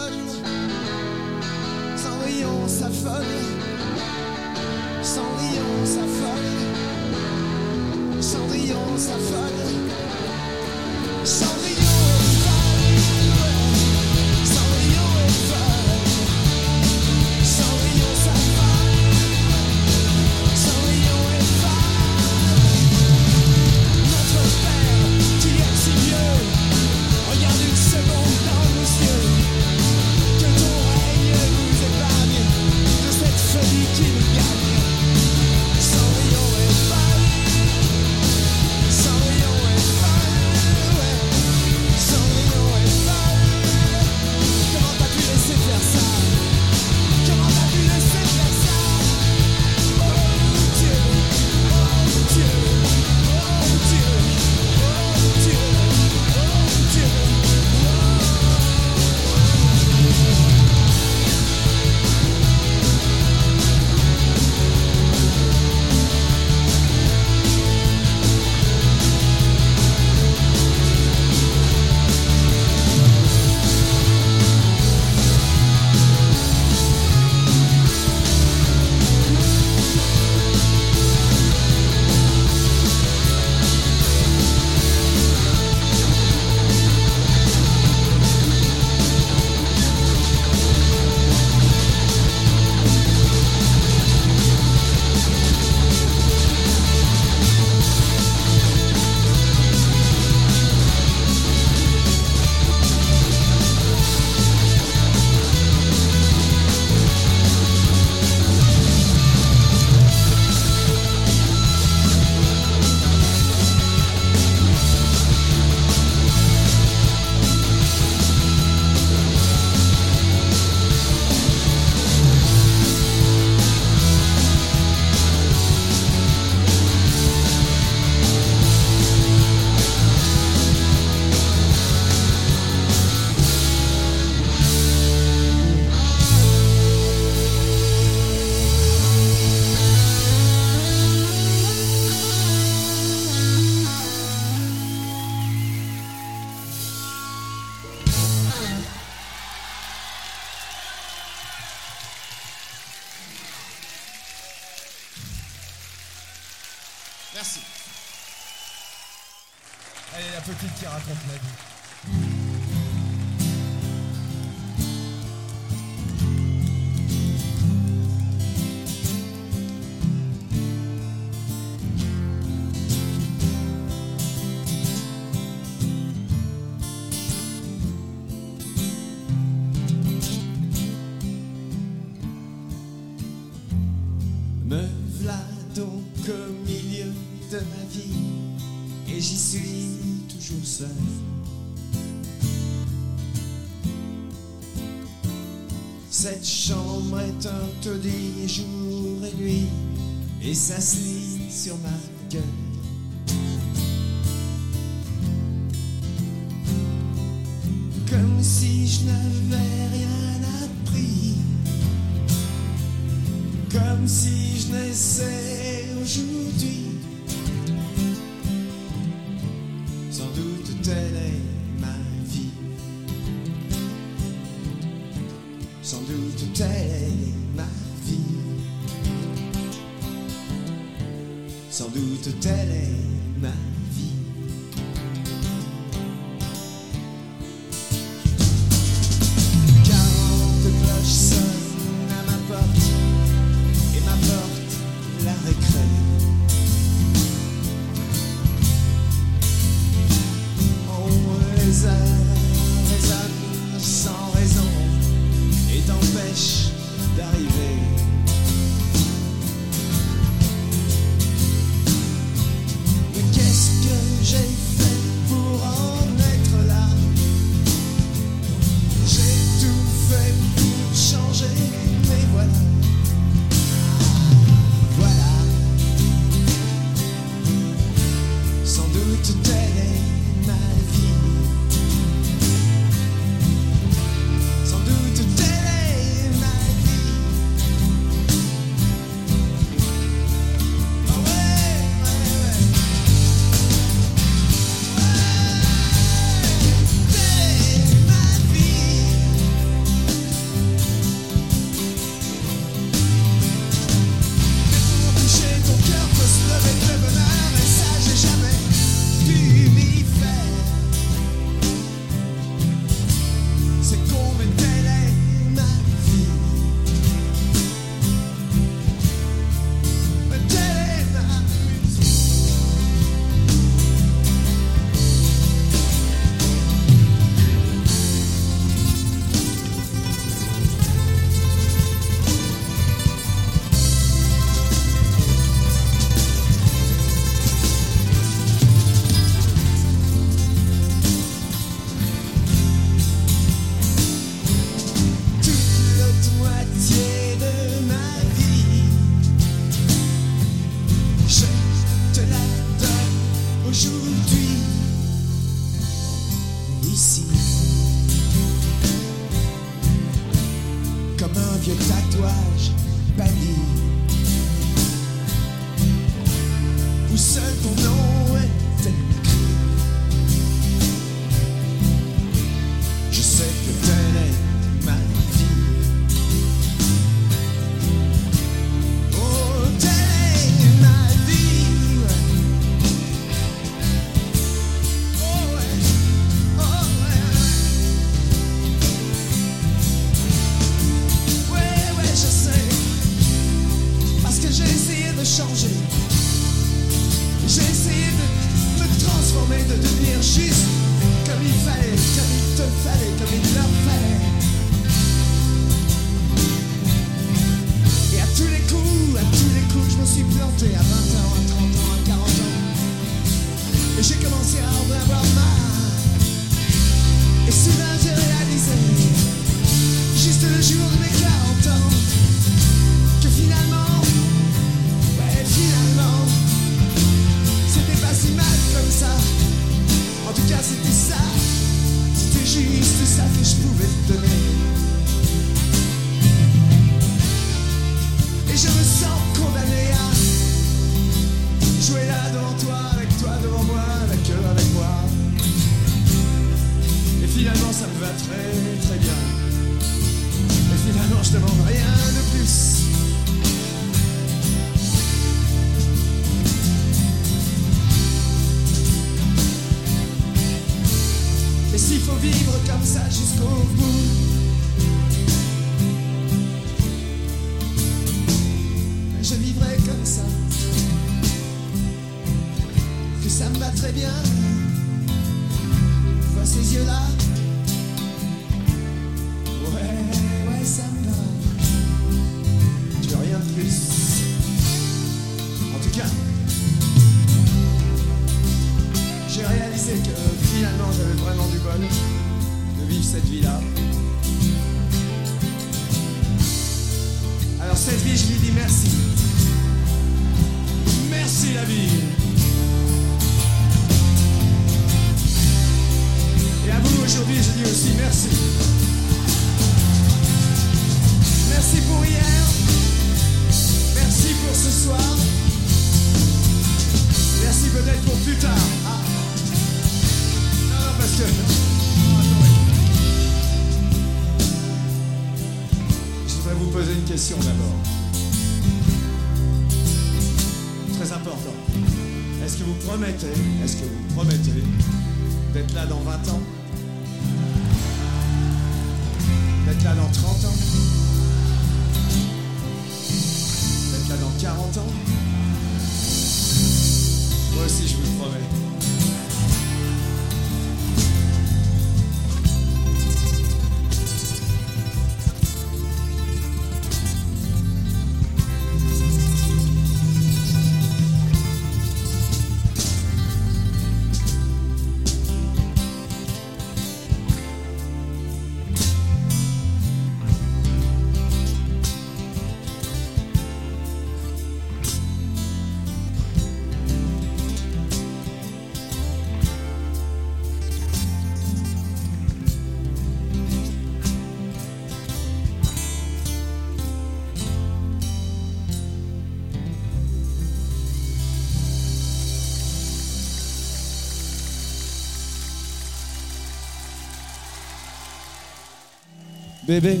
Bébé,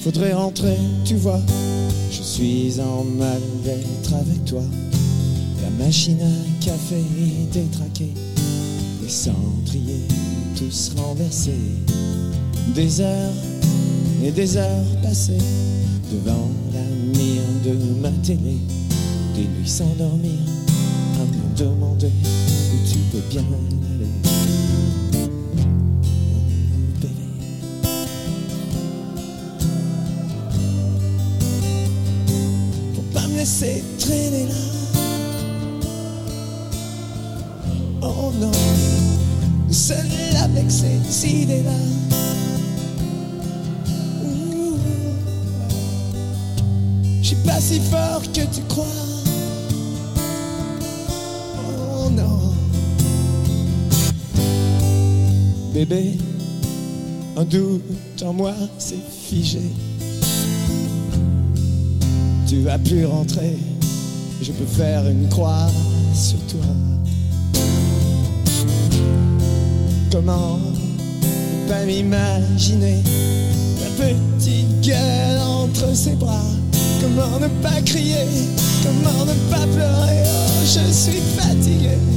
faudrait rentrer, tu vois. Je suis en mal d'être avec toi. La machine à café est détraquée. les cendriers tous renversés. Des heures et des heures passées devant la mire de ma télé. Des nuits sans dormir à me demander où tu peux bien aller. Oh non. Bébé, un doute en moi s'est figé. Tu vas plus rentrer, je peux faire une croix sur toi. Comment ne pas m'imaginer ta petite gueule entre ses bras? Comment ne pas crier? Je m'en veux pas pleurer, oh, je suis fatiguée.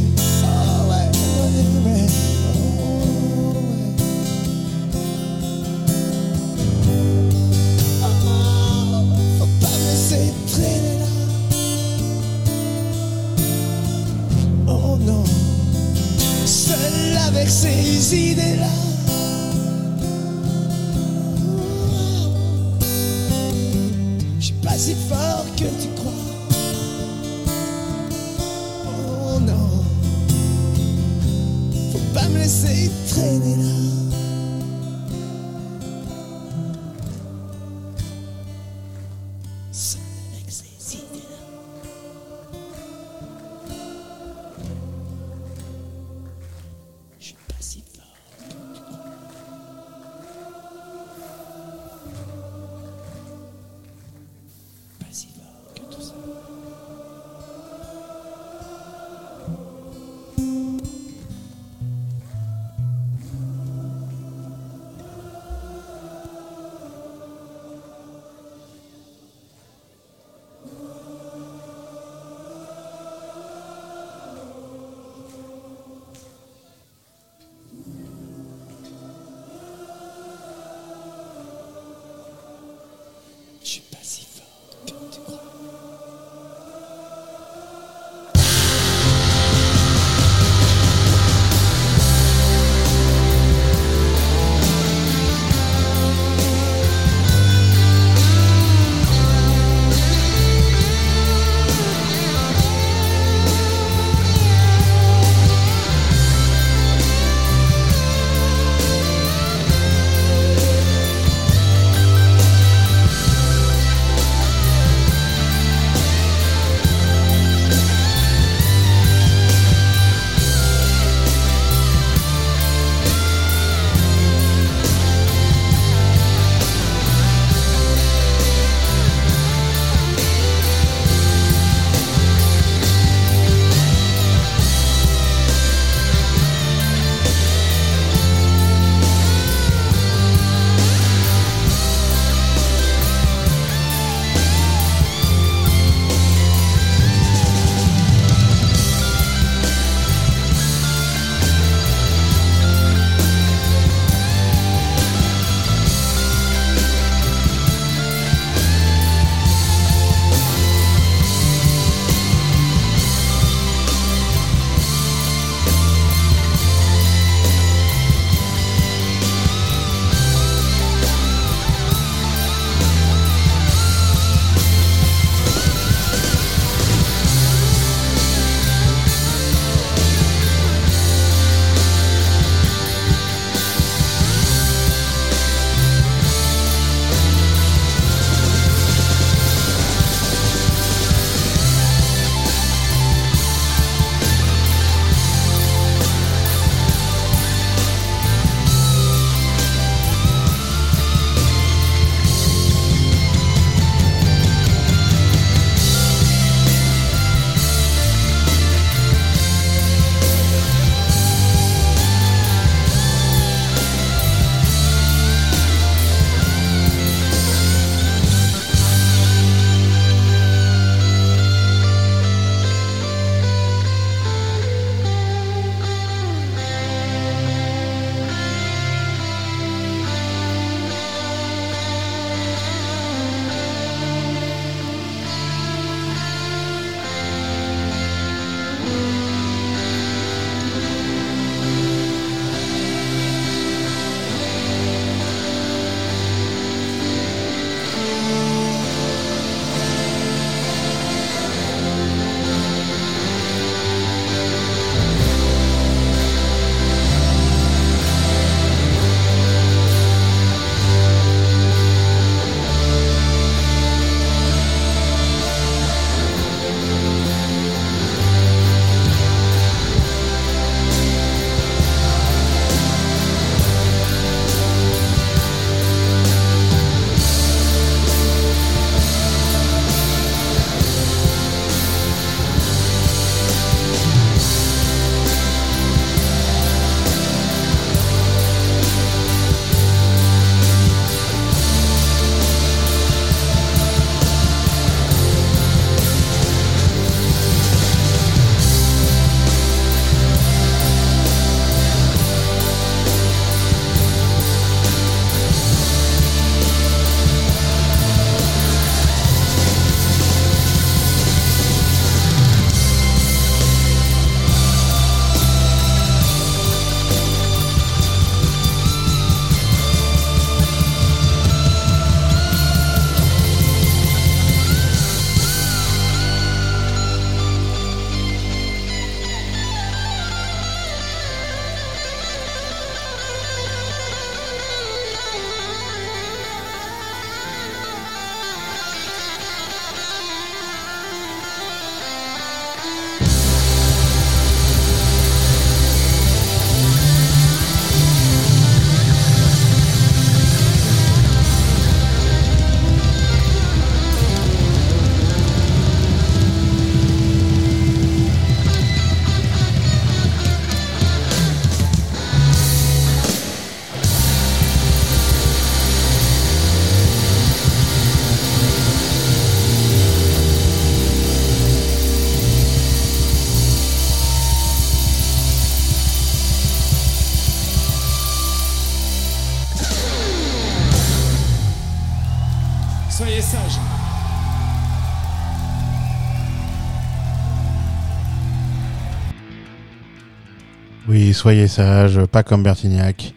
Soyez sages, pas comme Bertignac,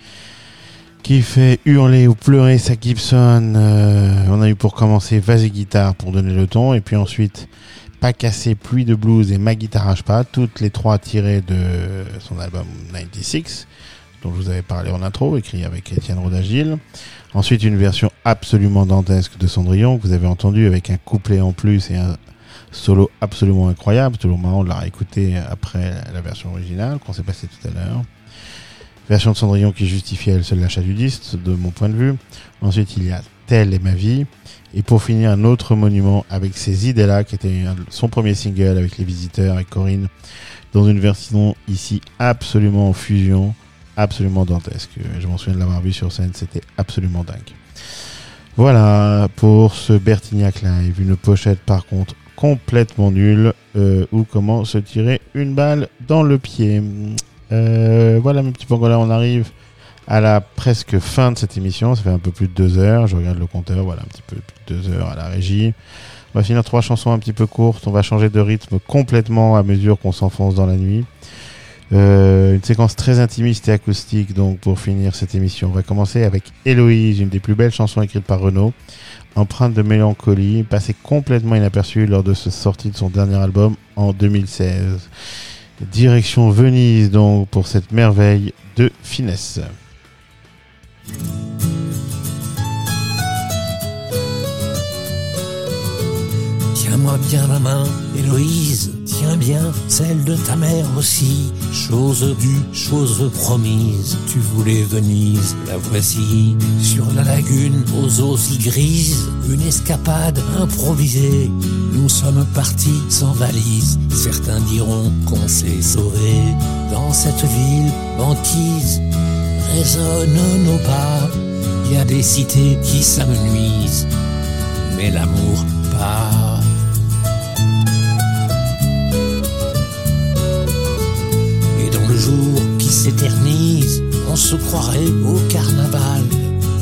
qui fait hurler ou pleurer sa Gibson. Euh, on a eu pour commencer Vas-y Guitare pour donner le ton, et puis ensuite Pas cassé, Pluie de blues et Ma guitare arrache pas, toutes les trois tirées de son album 96, dont je vous avais parlé en intro, écrit avec Étienne Rodagil. Ensuite, une version absolument dantesque de Cendrillon, que vous avez entendu avec un couplet en plus et un solo absolument incroyable. Toujours marrant de la réécouter après la version originale qu'on s'est passé tout à l'heure. Version de Cendrillon qui justifie à elle seule l'achat du disque, de mon point de vue. Ensuite, il y a Telle est ma vie. Et pour finir, un autre monument avec ces idées-là, qui était son premier single avec les visiteurs et Corinne, dans une version ici absolument en fusion, absolument dantesque. Je m'en souviens de l'avoir vu sur scène, c'était absolument dingue. Voilà pour ce Bertignac Live. Une pochette par contre complètement nulle, euh, ou comment se tirer une balle dans le pied. Euh, voilà mes petits pangolins, on arrive à la presque fin de cette émission. Ça fait un peu plus de deux heures. Je regarde le compteur, voilà un petit peu plus de deux heures à la régie. On va finir trois chansons un petit peu courtes. On va changer de rythme complètement à mesure qu'on s'enfonce dans la nuit. Euh, une séquence très intimiste et acoustique donc pour finir cette émission. On va commencer avec Héloïse, une des plus belles chansons écrites par Renaud, empreinte de mélancolie, passée complètement inaperçue lors de sa sortie de son dernier album en 2016. Direction Venise donc pour cette merveille de finesse. Tiens-moi bien la main, Héloïse, tiens bien celle de ta mère aussi. Chose due, chose promise, tu voulais Venise, la voici. Sur la lagune, aux eaux si grises, une escapade improvisée. Nous sommes partis sans valise, certains diront qu'on s'est sauvé. Dans cette ville, banquise, résonnent nos pas. Il y a des cités qui s'amenuisent, mais l'amour pas. Et dans le jour qui s'éternise, on se croirait au carnaval.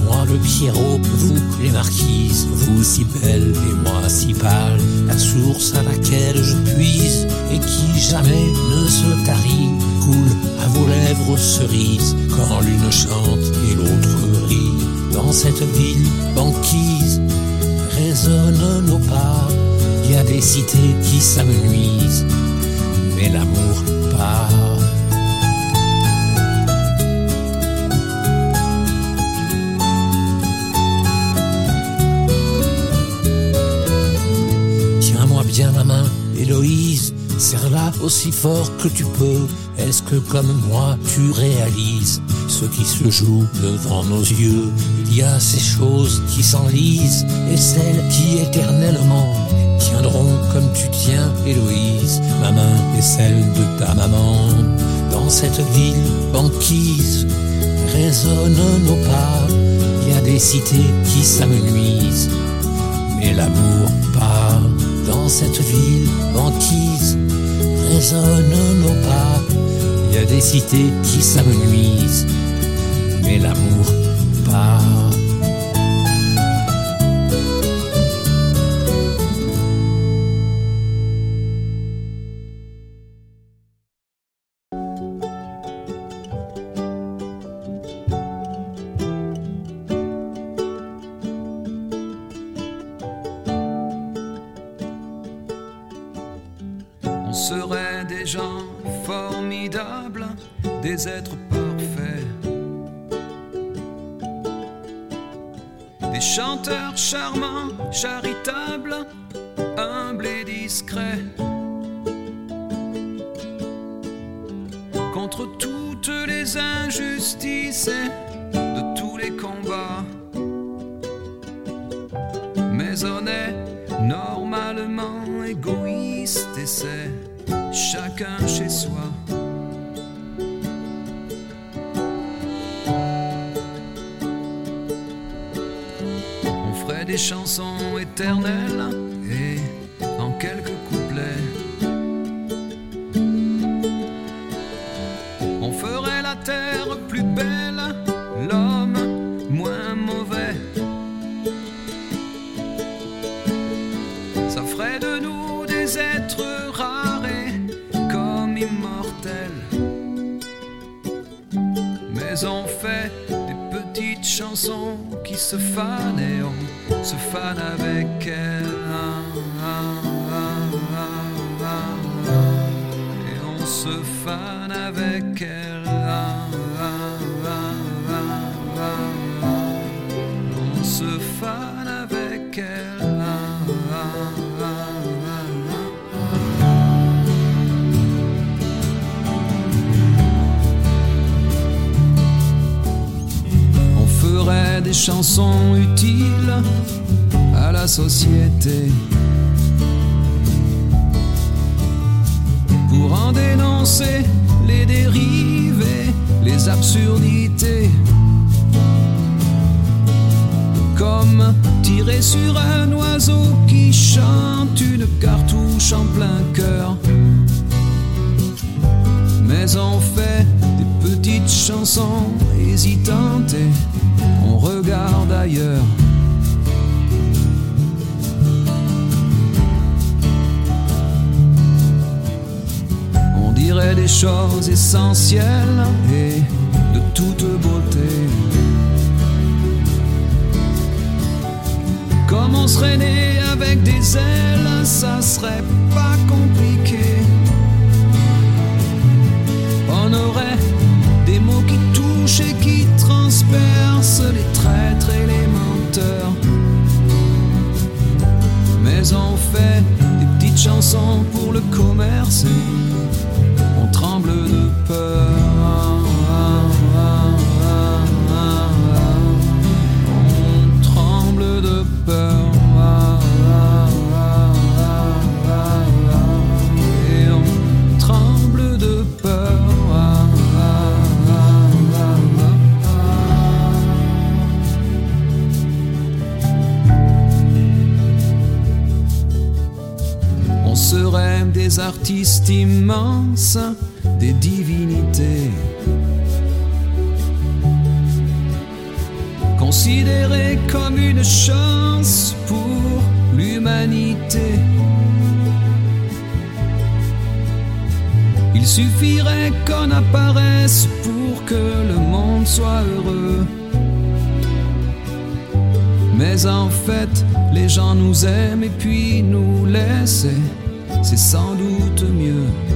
Moi le Pierrot, vous les marquises, vous si belle et moi si pâle. La source à laquelle je puise et qui jamais ne se tarit, coule à vos lèvres cerises quand l'une chante et l'autre rit. Dans cette ville banquise, résonnent nos pas. Il y a des cités qui s'amenuisent, mais l'amour pas. Bien la main, Héloïse, serre-la aussi fort que tu peux. Est-ce que comme moi tu réalises ce qui se joue devant nos yeux? Il y a ces choses qui s'enlisent et celles qui éternellement tiendront comme tu tiens, Héloïse, ma main et celle de ta maman. Dans cette ville banquise, résonnent nos pas. Il y a des cités qui s'amenuisent, mais l'amour part. Dans cette ville banquise, résonnent nos pas. Il y a des cités qui s'amenuisent, mais l'amour part. Chansons utiles à la société. Pour en dénoncer les dérives et les absurdités. Comme tirer sur un oiseau qui chante une cartouche en plein cœur. Mais on fait des petites chansons hésitantes et regarde ailleurs. On dirait des choses essentielles et de toute beauté. Comme on serait né avec des ailes, ça serait pas compliqué. On aurait des mots qui qui transpercent les traîtres et les menteurs. Mais on fait des petites chansons pour le commerce on tremble immenses, des divinités. Considérés comme une chance pour l'humanité. Il suffirait qu'on apparaisse pour que le monde soit heureux. Mais en fait, les gens nous aiment et puis nous laissent. C'est sans doute mieux.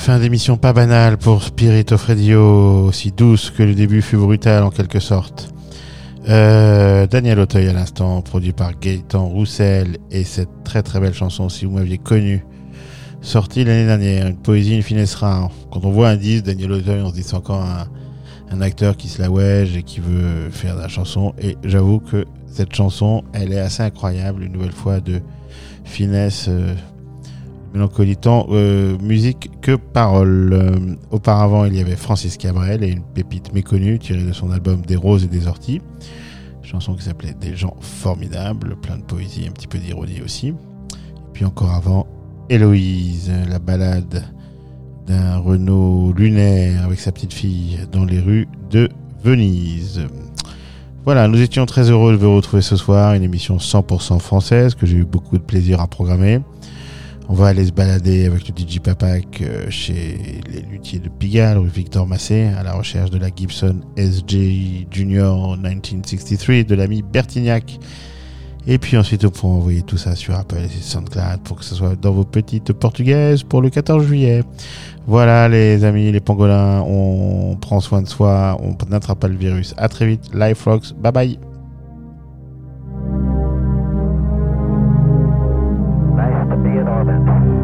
Fin d'émission pas banale pour Spirit of Radio, aussi douce que le début fut brutal en quelque sorte. Euh, Daniel Auteuil à l'instant, produit par Gaëtan Roussel, et cette très très belle chanson, si vous m'aviez connu, sortie l'année dernière, une poésie, une finesse rare. Quand on voit un disque, Daniel Auteuil, on se dit c'est encore un, acteur qui se la wège et qui veut faire de la chanson, et j'avoue que cette chanson, elle est assez incroyable, une nouvelle fois de finesse, euh, mélancolie, tant euh, musique que parole. Euh, auparavant, il y avait Francis Cabrel et une pépite méconnue tirée de son album Des roses et des orties. Chanson qui s'appelait Des gens formidables, plein de poésie, un petit peu d'ironie aussi. Et puis encore avant, Héloïse, la balade d'un Renault lunaire avec sa petite fille dans les rues de Venise. Voilà, nous étions très heureux de vous retrouver ce soir, une émission 100% française que j'ai eu beaucoup de plaisir à programmer. On va aller se balader avec le DJ Papak euh, chez les luthiers de Pigalle, rue Victor Massé, à la recherche de la Gibson SJ Junior 1963 de l'ami Bertignac. Et puis ensuite, on pourra envoyer tout ça sur Apple et SoundCloud pour que ce soit dans vos petites portugaises pour le 14 juillet. Voilà les amis, les pangolins, on prend soin de soi, on n'attrape pas le virus. À très vite, Life Rocks, bye bye Parliament.